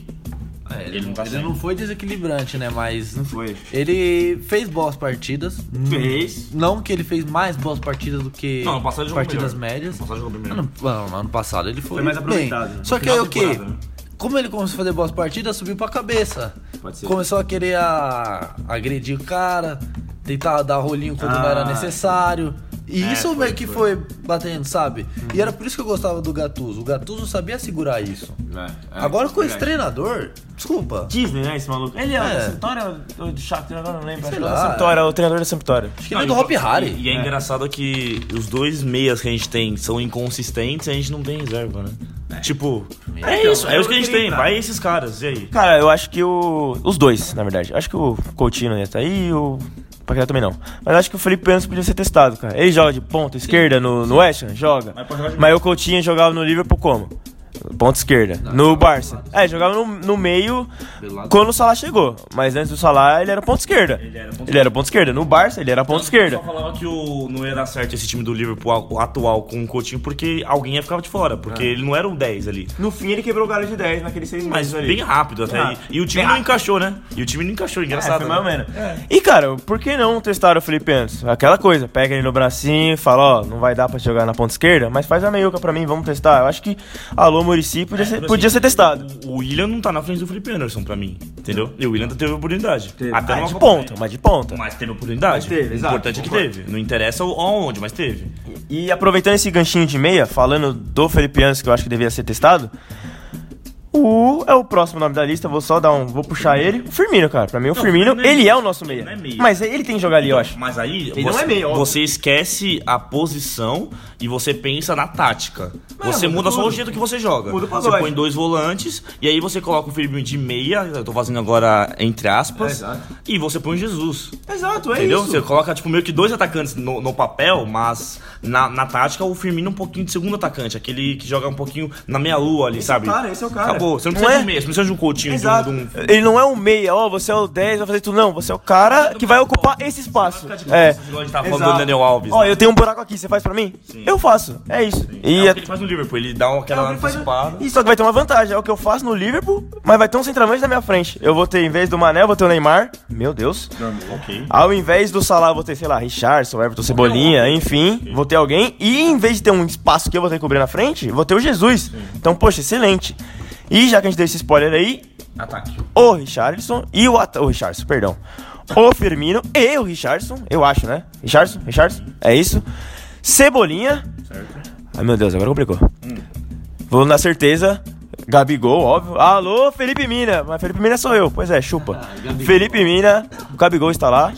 Ele, Ele não tá ele não foi desequilibrante, né? Mas Não foi. ele fez boas partidas. Fez. Não que ele fez mais boas partidas do que Não, ano partidas melhor. médias. Ano passado jogou. Ano, não, ano passado ele foi, Foi mais bem. aproveitado, né? Só No que aí o quê? né? Como ele começou a fazer boas partidas, subiu pra cabeça. Pode ser. Começou a querer a, agredir o cara, tentar dar rolinho quando não Ah, era necessário. E É, isso foi, meio que foi batendo, sabe? E era por isso que eu gostava do Gattuso. O Gattuso sabia segurar isso. É, Agora com esse treinador, desculpa. Disney, né, esse maluco? Ele é, É. da Sampdoria ou do Shakhtar, agora não lembro. Sei é lá. Sampdoria, o treinador da Sampdoria. Acho que ele é do Hop Harry. E é, engraçado que os dois meias que a gente tem são inconsistentes e a gente não tem reserva, né? Tipo, é isso, é isso que a gente tem. entrar. Vai esses caras, e aí? Cara, eu acho que o... Os dois, na verdade. Acho que o Coutinho ia estar aí e o Paquetá também não. Mas acho que o Felipe Anderson podia ser testado, cara. Ele joga de ponta esquerda no, no West Ham? Joga. Mas Mas o Coutinho jogava no Liverpool como? Ponta esquerda. No Barça. É, jogava no, no meio quando o Salah chegou. Mas antes do Salah, ele era ponta esquerda. Ele era ponta esquerda. No Barça, ele era ponta esquerda. Só falava que o, não ia dar certo esse time do Liverpool a- atual com o Coutinho porque alguém ia ficar de fora, porque ele não era um 10 ali. No fim, ele quebrou o galho de 10 naqueles seis Mas meses ali. bem rápido até. Ah, E, e o time não encaixou, né? E o time não encaixou, É, engraçado. foi mais ou né? menos. E, cara, por que não testar o Felipe Anderson? Aquela coisa, pega ele no bracinho, fala, ó, não vai dar pra jogar na ponta esquerda, mas faz a meiuca pra mim, vamos testar. Eu acho que Alô Murici podia, ser, Tipo podia assim, ser testado. O, William não tá na frente do Felipe Anderson pra mim, entendeu? E o William teve oportunidade. Até Ah, numa de Copa ponta, América. mas de ponta. Mas teve oportunidade. Mas teve, o exato, importante é que concordo. teve. Não interessa aonde, mas teve. E aproveitando esse ganchinho de meia, falando do Felipe Anderson, que eu acho que devia ser testado, o é o próximo nome da lista, vou só dar um, vou puxar ele. O Firmino, cara. Pra mim o Firmino, é ele meia. é o nosso meia. Não é meia. Mas ele tem que jogar ali, eu acho. Mas aí Ele você, não é meio, óbvio. você esquece a posição e você pensa na tática. você muda muda só o jeito que você joga. Muda você põe dois volantes e aí você coloca o Firmino de meia, eu tô fazendo agora entre aspas, É, e você põe o Jesus. Exato, é Entendeu? isso. Você coloca, tipo, meio que dois atacantes no, no papel, mas na, na tática o Firmino é um pouquinho de segundo atacante, aquele que joga um pouquinho na meia-lua ali, sabe? é o cara, esse é o cara. Acabou. Você não precisa é? de um meia, você não precisa de um coutinho, de um- de um, Ele não é um meia, ó, você é o 10, vai fazer tudo. Não, você é o cara que vai ocupar esse espaço. É. A gente tava falando do Daniel Alves. Ó, né? eu tenho um buraco aqui, você faz pra mim? Eu faço. É isso. É E o é- que ele faz no Liverpool, ele dá aquela Ele faz- antecipada. E só que vai ter uma vantagem, é o que eu faço no Liverpool, mas vai ter um centroavante na minha frente. Eu vou ter, em vez do Mané, eu vou ter o Neymar. Meu Deus. Ok. Ao invés do Salah, eu vou ter, sei lá, Richardson, Everton Cebolinha, enfim, vez ter alguém. E em vez de ter um espaço que eu vou ter que cobrir na frente, vou ter o Jesus. Então, poxa, excelente. E já que a gente deu esse spoiler aí, Ataque. o Richardson e o... At o Richardson, perdão. O Firmino e o Richardson, eu acho, né? Richardson, Richardson, é isso. Cebolinha. Certo. Ai, meu Deus, agora complicou. Vou na certeza. Gabigol, óbvio. Alô, Felipe Mina. Mas Felipe Mina sou eu. Pois é, chupa. Felipe Mina, o Gabigol está lá.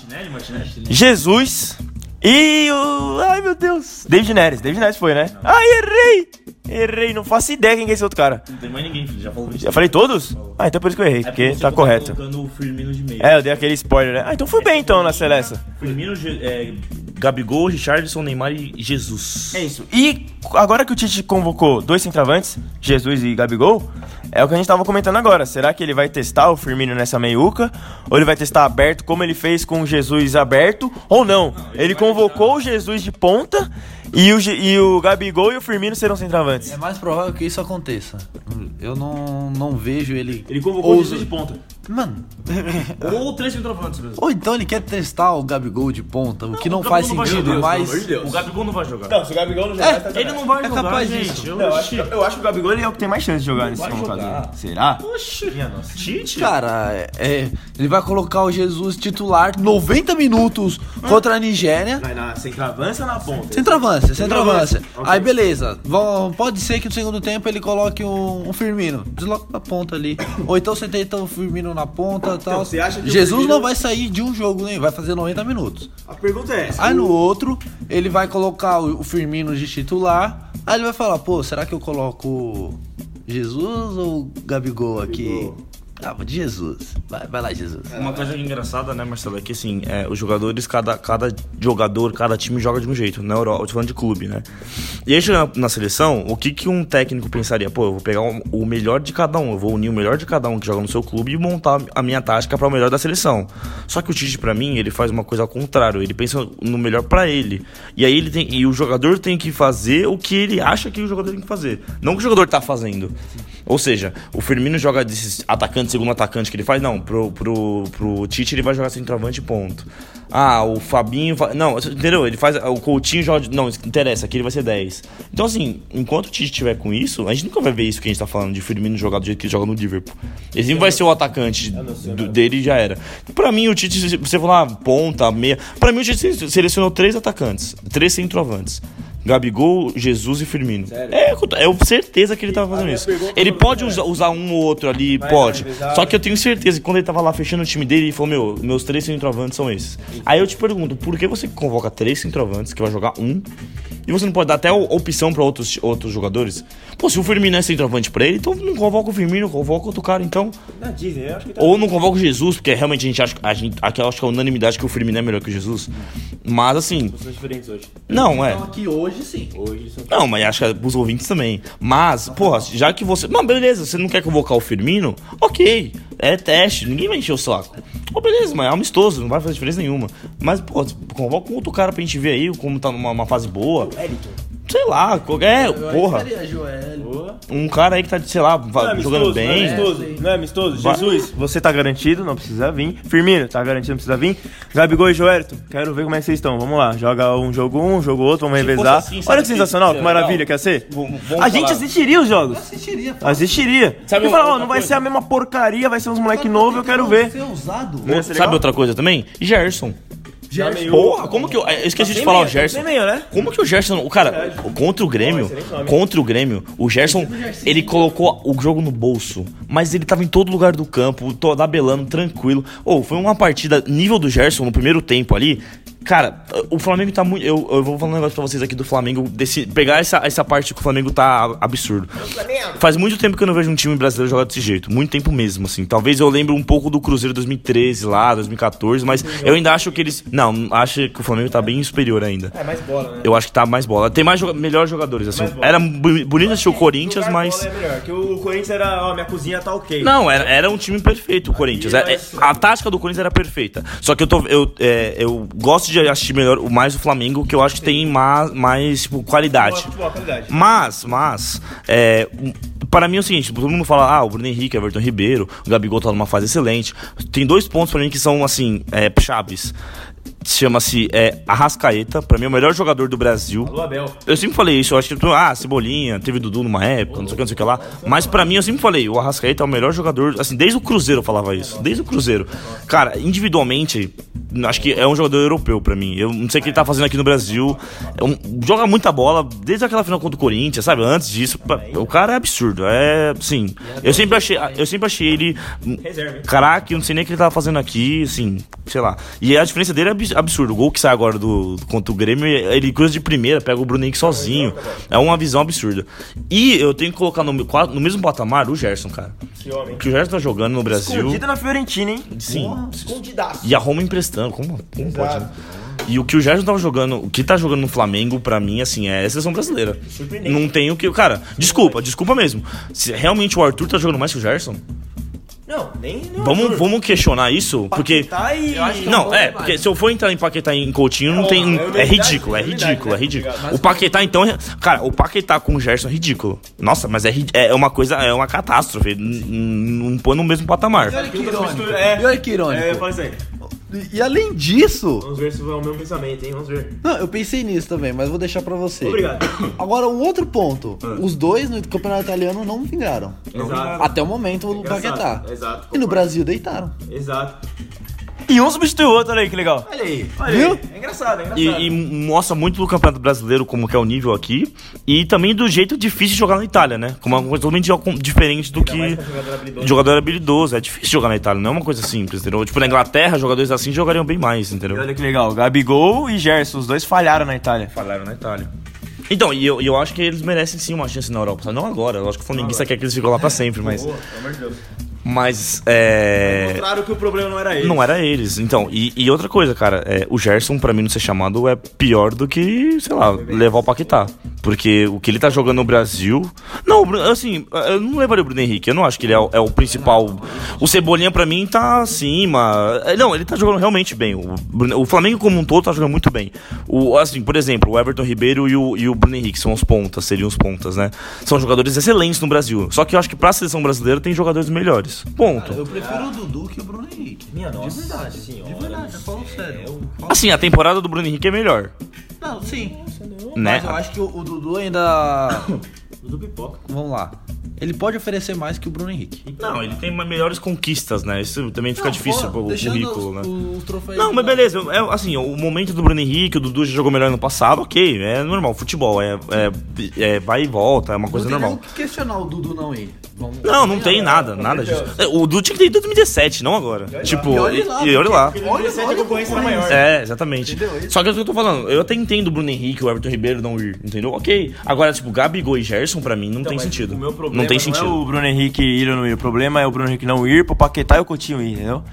Jesus. E o. Ai meu Deus. David Neres. David Neres foi, né? Ai, errei! Errei, não faço ideia quem que é esse outro cara. Não tem mais ninguém, filho. Já falou Já falei todos? Ah, então por isso que eu errei, porque tá correto. colocando o Firmino de meio. É, eu dei aquele spoiler, né? Ah, então fui bem então na Celeste. Firmino, é, Gabigol, Richardson, Neymar e Jesus. É isso. E agora que o Tite convocou dois centroavantes, Jesus e Gabigol, é o que a gente tava comentando agora. Será que ele vai testar o Firmino nessa meiuca? Ou ele vai testar aberto, como ele fez com o Jesus aberto? Ou não? Ele convocou o Jesus de ponta e o, e o Gabigol e o Firmino serão centroavantes. É mais provável que isso aconteça. Eu não, não vejo ele. Ele convocou o ousa- Jesus de ponta. Mano. Ou três centroavantes mesmo. Ou então ele quer testar o Gabigol de ponta, o que não, o faz não sentido, jogar, mas. O Gabigol não vai jogar. se o Gabigol não É, Ele não vai É jogar, capaz gente. disso. Eu, eu, acho, eu acho que o Gabigol ele é o que tem mais chance de jogar nesse jogar. Será? Oxi. Tite? Cara, é- é, ele vai colocar o Jesus titular 90 minutos contra a Nigéria. Vai na centroavância ou na ponta? Centroavância, centroavância. Ok. Aí beleza. Vão- pode ser que no segundo tempo ele coloque um, um Firmino. Desloca pra ponta ali. Ou então você tenta o Firmino na ponta e tal. você acha que o Jesus não vai sair de um jogo, nem vai fazer 90 minutos. A pergunta é essa. Aí no outro, ele vai colocar o, o Firmino de titular. Aí ele vai falar, pô, será que eu coloco Jesus ou Gabigol aqui? Ah, de Jesus. Vai, vai lá, Jesus. Uma coisa engraçada, né, Marcelo, é que assim, é, os jogadores, cada, cada jogador, cada time joga de um jeito. Na Europa, eu tô falando de clube, né? E aí chega na, seleção, o que, que um técnico pensaria? Pô, eu vou pegar o, melhor de cada um, eu vou unir o melhor de cada um que joga no seu clube e montar a minha tática para o melhor da seleção. Só que o Tite, pra mim, ele faz uma coisa ao contrário, ele pensa no melhor pra ele. E aí ele tem. E o jogador tem que fazer o que ele acha que o jogador tem que fazer. Não o que o jogador tá fazendo. Ou seja, o Firmino joga desses atacantes, segundo atacante que ele faz, não, pro, pro, pro Tite ele vai jogar centroavante ponto. Ah, o Fabinho vai. Não, entendeu? Ele faz. O Coutinho joga. Não, interessa, aqui ele vai ser 10. Então, assim, enquanto o Tite estiver com isso, a gente nunca vai ver isso que a gente tá falando de Firmino jogar do jeito que ele joga no Liverpool. Ele sempre vai ser o atacante do- dele e já era. Pra mim, o Tite, você falar ponta, meia. Pra mim, o Tite se- selecionou três atacantes, três centroavantes. Gabigol, Jesus e Firmino. É, eu tenho certeza que ele tava fazendo isso. Ele pode usar, usar um ou outro ali, pode. Só que eu tenho certeza que quando ele tava lá fechando o time dele, ele falou: Meu, meus três centroavantes são esses. Aí eu te pergunto, por que você convoca três centroavantes, que vai jogar um, e você não pode dar até opção pra outros, outros jogadores? Pô, se o Firmino é centroavante pra ele, então não convoca o Firmino, convoca outro cara, então. Na Disney, eu acho que tá. Ou não convoca o Jesus, porque realmente a gente acha, a gente, aqui eu acho que é unanimidade que o Firmino é melhor que o Jesus. Mas assim, São diferentes hoje. não, é. aqui hoje sim. Hoje são. Não, mas acho que os ouvintes também. Mas, porra, já que você. Não, beleza, você não quer convocar o Firmino? Ok, é teste, ninguém vai encher o saco. Pô, beleza, mas é amistoso, não vai fazer diferença nenhuma. Mas, pô, convoca um outro cara pra gente ver aí como tá numa uma fase boa. Sei lá, qualquer. Porra, um cara aí que tá, sei lá, va- jogando bem. Não é amistoso, não é amistoso? Jesus, você tá garantido, não precisa vir. Firmino, tá garantido, não precisa vir. Gabigol e Joelito, quero ver como é que vocês estão. Vamos lá, joga um jogo um, jogo outro, vamos revezar. assim, Olha que sensacional, que maravilha legal? que ia ser. Vamos- vamos A gente falar. assistiria os jogos. Assistiria, Assistiria. Sabe e falar, ó, não vai coisa? ser a mesma porcaria, vai ser uns moleque novo, eu quero ver. Ser usado. Não Sabe outra coisa também? Gerson. Gerson. Porra, como que eu. Eu esqueci de falar o Gerson. Né? Como que o Gerson, o cara, contra o Grêmio, contra o Grêmio, o Gerson, ele colocou o jogo no bolso, mas ele tava em todo lugar do campo, tabelando, tranquilo. Ou foi uma partida nível do Gerson no primeiro tempo ali. Cara, o Flamengo tá muito. Eu, eu vou falar um negócio pra vocês aqui do Flamengo. Desse, pegar essa, essa parte que o Flamengo tá absurdo. Faz muito tempo que eu não vejo um time brasileiro jogar desse jeito. Muito tempo mesmo, assim. Talvez eu lembre um pouco do Cruzeiro 2013 lá, 2014, mas eu ainda acho que eles. Não, acho que o Flamengo tá bem superior ainda. É mais bola, né? Eu acho que tá mais bola. Tem mais joga melhores jogadores, assim. Era bonito assistir o Corinthians, mas. é melhor, que o Corinthians era, ó, minha cozinha tá ok. Não, era, era um time perfeito o Corinthians. É- é- a tática do Corinthians era perfeita. Só que eu tô. Eu, é, eu gosto de assistir melhor, o mais o Flamengo, que eu acho que tem mais, mais tipo, qualidade. Mas, mas, é, para mim é o seguinte, todo mundo fala, ah, o Bruno Henrique, Everton Ribeiro, o Gabigol tá numa fase excelente. Tem dois pontos pra mim que são, assim, é, chaves. Chama-se é, Arrascaeta, pra mim é o melhor jogador do Brasil. Alô, Abel. Eu sempre falei isso, eu acho que, ah, Cebolinha, teve Dudu numa época, não sei o que, não sei o que lá. Mas pra mim, eu sempre falei, o Arrascaeta é o melhor jogador, assim, desde o Cruzeiro eu falava isso, desde o Cruzeiro. Cara, individualmente, acho que é um jogador europeu pra mim. Eu não sei o que ele tá fazendo aqui no Brasil. É um- joga muita bola, desde aquela final contra o Corinthians, sabe? Antes disso, o cara é absurdo. É, sim. Eu sempre achei, eu sempre achei ele eu não sei nem o que ele tava fazendo aqui, assim, sei lá. E a diferença dele é abs- absurda. O gol que sai agora do, do- contra o Grêmio, ele cruza de primeira, pega o Bruno Henrique sozinho. É uma visão absurda. E eu tenho que colocar no, no mesmo patamar o Gerson, cara. Que homem. O que o Gerson tá jogando no Brasil. Escondida na Fiorentina, hein? Sim. Escondidaço. E a Roma emprestando, como, como pode, né? E o que o Gerson tava jogando, o que tá jogando no Flamengo, pra mim, assim, é a seleção brasileira. Não tem o que. Cara, desculpa, desculpa mesmo. Se realmente o Arthur tá jogando mais que o Gerson, Não, nem... nem vamos, Arthur. vamos questionar isso, porque. Tá aí. Não, é, porque se eu for entrar em Paquetá e em Coutinho, não tem. é É verdade, ridículo, é é ridículo, é é. ridículo. O Paquetá, então. é- Cara, o Paquetá com o Gerson é ridículo. Nossa, mas é, ri- é uma coisa, é uma catástrofe. Não põe no mesmo patamar. Olha que irônico. É. E olha que irônico. É. E, e além disso... Vamos ver se é o mesmo pensamento, hein? Vamos ver. Não, eu pensei nisso também, mas vou deixar pra você. Obrigado. Agora, um outro ponto. Os dois no campeonato italiano não vingaram. Exato. Até o momento, o. Paquetá. Exato, E no. Brasil, deitaram. Exato. E um substituiu o outro, olha aí que legal. Olha aí. Olha Viu? aí. É engraçado, é engraçado. E, e mostra muito do Campeonato Brasileiro como que é o nível aqui. E também do jeito difícil de jogar na Itália, né? Como é uma coisa totalmente diferente do que. Jogador habilidoso. É difícil jogar na Itália, não é uma coisa simples, entendeu? Tipo, na Inglaterra, jogadores assim jogariam bem mais, E entendeu? olha que legal. Gabigol e Gerson, os dois falharam na Itália. Falaram na Itália. Então, e eu, e eu acho que eles merecem sim uma chance na Europa. Não agora, eu acho que o Flamenguista quer que eles fiquem lá pra sempre, mas. pelo amor de Deus. Mas, é. Claro que o problema não era ele. Não era eles. Então, e, e outra coisa, cara, é, o Gerson, pra mim, não ser chamado é pior do que, sei lá, levar o Paquetá. Porque o que ele tá jogando no Brasil. Não, assim, eu não levaria o Bruno Henrique. Eu não acho que ele é o, é o principal. O Cebolinha, pra mim, tá acima. É, Não, ele tá jogando realmente bem. O, o Flamengo, como um todo, tá jogando muito bem. O, assim, por exemplo, o Everton Ribeiro e o, e o Bruno Henrique são os pontas, seriam os pontas, né? São jogadores excelentes no Brasil. Só que eu acho que pra seleção brasileira tem jogadores melhores. Ponto. Eu prefiro o Dudu que o Bruno Henrique. Minha nossa De verdade. senhora. De verdade, eu falo sério. Assim, a temporada do Bruno Henrique é melhor. Não, sim. Né? Mas eu acho que o, o Dudu ainda. Do pipoca. Vamos lá. Ele pode oferecer mais que o Bruno Henrique. Não, ele tem melhores conquistas, né? Isso também fica Não, difícil pro deixando currículo, né? troféus Não, mas beleza. É, assim, o momento do Bruno Henrique, o Dudu já jogou melhor no passado, ok. É normal, futebol. É, é, é vai e volta, é uma coisa não tem normal. nem o que questionar o Dudu não ir. Vamos- Não, não tem nada, nada disso. É, O Dudu tinha que ter em 2017, não agora. Tipo, E olha e lá, e olha lá. Olha a concorrência era maior. É, exatamente. Só que é o que eu tô falando. Eu até entendo o Bruno Henrique, o Everton Ribeiro não ir, entendeu? Ok. Agora, tipo, Gabigol e Gerson, pra mim, não tem sentido. O meu problema não tem é sentido. o Bruno Henrique ir ou não ir. O problema é o Bruno Henrique não ir pro Paquetá e o Coutinho ir, entendeu?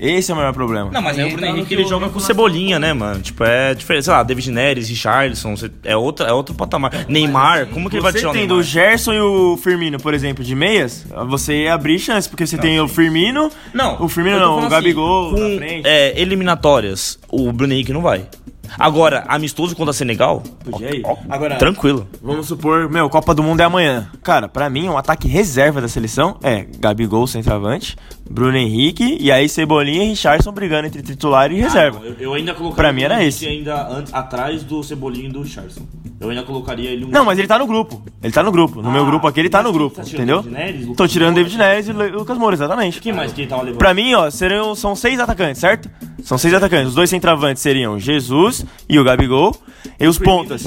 Esse é o maior problema. Não, mas aí o Bruno no Henrique que ele joga com Cebolinha, né, mano? Tipo, é diferente. Sei lá, David Neres, Richardson, é, outra, é outro patamar. Neymar, como que ele vai Você tirar o tendo o Gerson e o Firmino, por exemplo, de meias, você ia abrir chance, porque você tem o Firmino. Não, O Firmino não, o falando Gabigol assim, na com frente. é, eliminatórias, o Bruno Henrique não vai. Agora, amistoso contra Senegal, Podia ir. ó, Agora- tranquilo. Vamos supor, meu, Copa do Mundo é amanhã. Cara, pra mim, um ataque reserva da seleção é Gabigol, centroavante, Bruno Henrique, e aí Cebolinha e Richardson brigando entre titular e reserva. Eu, eu ainda colocaria Pra mim era esse. Ainda an- atrás do Cebolinha e do Richardson. Eu ainda colocaria ele um... Não, mas ele tá no grupo. Ele tá no grupo. No meu grupo aqui, ele tá no grupo, tá entendeu? David Neres, Lucas Tô tirando Moura, David Neres e Lucas Moura, exatamente. Quem mais que ele tava levando? Pra mim, ó, seriam, são seis atacantes, certo? São seis atacantes. Os dois centroavantes seriam Jesus e o Gabigol. E os pontas.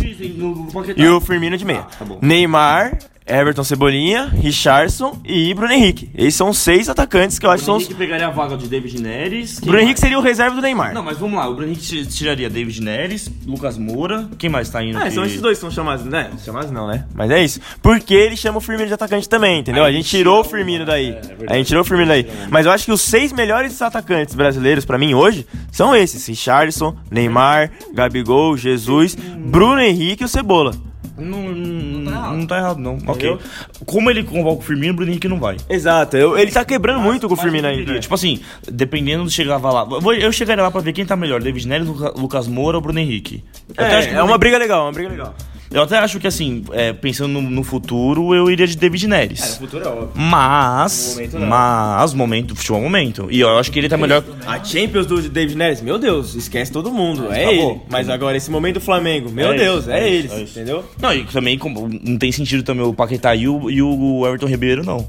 E o Firmino de meia. Ah, tá bom. Neymar, Everton Cebolinha, Richardson e Bruno Henrique. Esses são seis atacantes que eu acho que são Bruno os... Henrique pegaria a vaga de David Neres. Bruno Henrique mais? seria o reserva do Neymar. Não, mas vamos lá. O Bruno Henrique ti- tiraria David Neres, Lucas Moura. Quem mais tá indo? É, que- são esses dois que são chamados, né? Chamados não, né? Mas é isso. Porque ele chama o Firmino de atacante também, entendeu? A gente tirou o Firmino daí. A gente tirou o Firmino daí. Mas eu acho que os seis melhores atacantes brasileiros pra mim hoje são esses: Richardson, Neymar, Gabigol, Jesus, Bruno Henrique e o Cebola. Não, não, não tá errado, não. Ok. Como ele convoca o Firmino, o Bruno Henrique não vai. Exato. eu- ele tá quebrando muito com o Mas Firmino eu ainda. queria, Tipo assim, dependendo de chegava lá. Eu vou- Eu chegaria lá pra ver quem tá melhor, David Neres, Luca- Lucas Moura ou Bruno Henrique. Eu até acho que É, o é uma briga legal, uma briga legal. Eu até acho que, assim, é, pensando no, no futuro, eu iria de David Neres. futuro é óbvio. Mas. No momento, não. mas, momento, futebol é momento. E eu acho que ele tá melhor. A Champions do David Neres, meu Deus, esquece todo mundo. É Acabou. ele. Mas agora, esse momento do Flamengo, meu É Deus, isso, é, é eles, é entendeu? Não, e também não tem sentido também o Paquetá e o, e o Everton Ribeiro, não.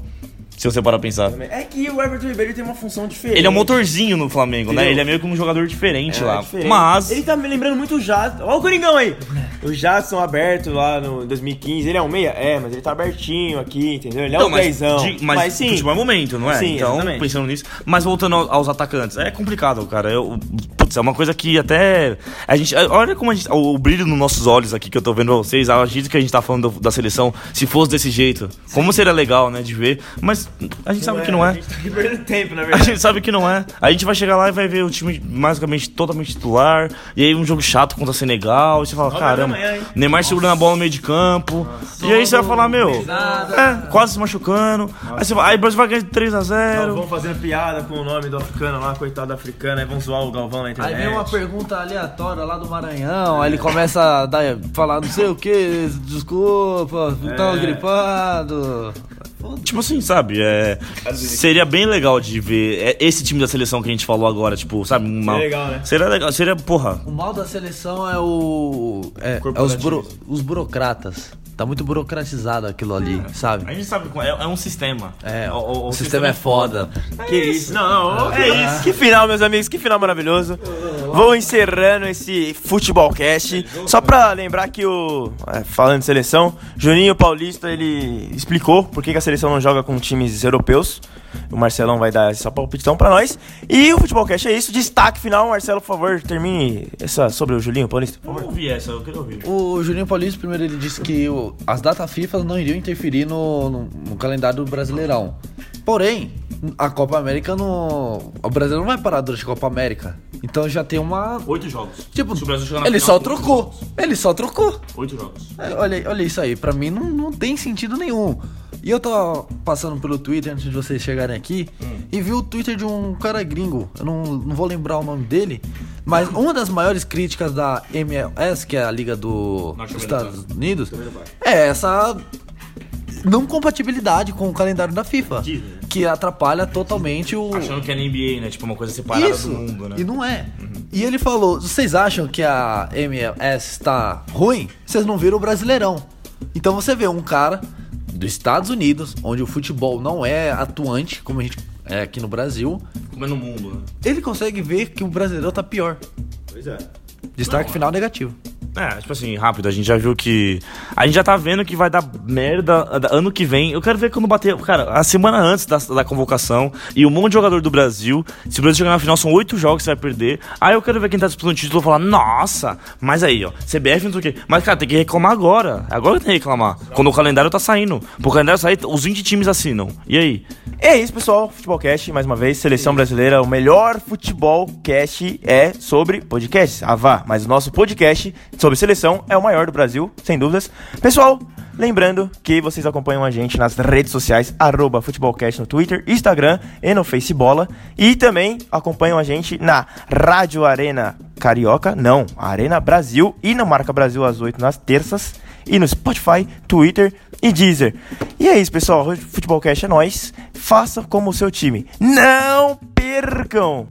Se você parar pra pensar. É que o Everton Ribeiro tem uma função diferente. Ele é um motorzinho no Flamengo, né? Entendeu? Ele é meio que um jogador diferente É, lá. diferente. Mas. Ele tá me lembrando muito o Jadson. Olha o Coringão aí. O Jadson aberto lá no 2015. Ele é um meia? É, mas ele tá abertinho aqui, entendeu? Ele é Não, um mas, dezão. de- mas, sim. futebol é momento, não é? Sim, então, exatamente. pensando nisso. Mas voltando ao- aos atacantes, é complicado, cara. Eu, putz, é uma coisa que até. A gente, olha como a gente, o, o brilho nos nossos olhos aqui que eu tô vendo vocês, a gente que a gente tá falando do- da seleção, se fosse desse jeito, como seria legal, né, de ver. Mas a gente sabe que não A é. gente tá perdendo tempo, na A verdade. gente sabe que não é. A gente vai chegar lá e vai ver o time basicamente totalmente titular. E aí um jogo chato contra Senegal. E você fala, Nove caramba, manhã? Neymar segurando a bola no meio de campo. e aí você vai falar, meu, é, quase se machucando. Aí, você vai, aí o Brasil vai ganhar de 3x0. Vão fazendo piada com o nome do africano lá, coitado do africano, aí vão zoar o Galvão na internet. Aí vem uma pergunta aleatória lá do Maranhão, aí ele começa a dar, falar não sei o que, desculpa, tava gripado. Tipo assim, sabe? É, seria bem legal de ver é, esse time da seleção que a gente falou agora, tipo, sabe? Uma, Seria legal, né? Seria legal, seria, porra. O mal da seleção é o. É, é os, buro- os burocratas. Tá muito burocratizado aquilo ali, sabe? A gente sabe, é, é um sistema. É, o, o, sistema é foda. Que isso? Não, não, é isso. Que final, meus amigos, que final maravilhoso. Vou encerrando esse futebolcast. Só pra lembrar que o. é, falando de seleção, Juninho Paulista ele explicou por que que a seleção não joga com times europeus. O Marcelão vai dar essa palpitão pra nós. E o futebolcast é isso. Destaque final, Marcelo, por favor, termine essa sobre o Julinho Paulista. por Eu favor. ouvi essa, eu queria ouvir. O Juninho Paulista, primeiro, ele disse que o- as datas FIFA não iriam interferir no, no- no calendário do Brasileirão. Porém, a Copa América não. O Brasil não vai parar durante a Copa América. Então já tem uma. Oito jogos. Tipo, Se o Brasil chegar na ele final, só trocou. Ele só trocou. Oito jogos. É, olha, olha isso aí, pra mim não, não tem sentido nenhum. E eu tava passando pelo Twitter antes de vocês chegarem aqui e vi o Twitter de um cara gringo. Eu não, não vou lembrar o nome dele, mas uma das maiores críticas da MLS, que é a liga do dos Estados Unidos, é essa não compatibilidade com o calendário da FIFA, Disney. que atrapalha totalmente o Achando que é na NBA, né? Tipo, uma coisa separada isso. do mundo, né? E não é. E ele falou: vocês acham que a MLS está ruim? Vocês não viram o Brasileirão. Então você vê um cara dos Estados Unidos, onde o futebol não é atuante, como a gente é aqui no Brasil, Como é no mundo, né? ele consegue ver que o Brasileirão tá pior. Pois é. Destaque final negativo. É, tipo assim, rápido, a gente já viu que. A gente já tá vendo que vai dar merda ano que vem. Eu quero ver quando bater. Cara, a semana antes da, da convocação e um monte de jogador do Brasil. Se o Brasil chegar na final, são oito jogos que você vai perder. Aí eu quero ver quem tá disputando o título e falar, nossa, mas aí, ó, CBF não sei o quê. Mas, cara, tem que reclamar agora. Agora tem que reclamar. Quando o calendário tá saindo. Pro calendário sair, os 20 times assinam. E aí? É isso, pessoal. Futebolcast, mais uma vez, seleção brasileira. O melhor futebolcast é sobre podcasts. Vá. Mas o nosso podcast sobre seleção é o maior do Brasil, sem dúvidas. Pessoal, lembrando que vocês acompanham a gente nas redes sociais, arroba futebolcast no Twitter, Instagram e no Facebola. E também acompanham a gente na Rádio Arena Carioca, não, Arena Brasil e na Marca Brasil às 8 nas terças. E no Spotify, Twitter e Deezer. E é isso, pessoal. Futebolcast é nóis. Faça como o seu time. Não percam!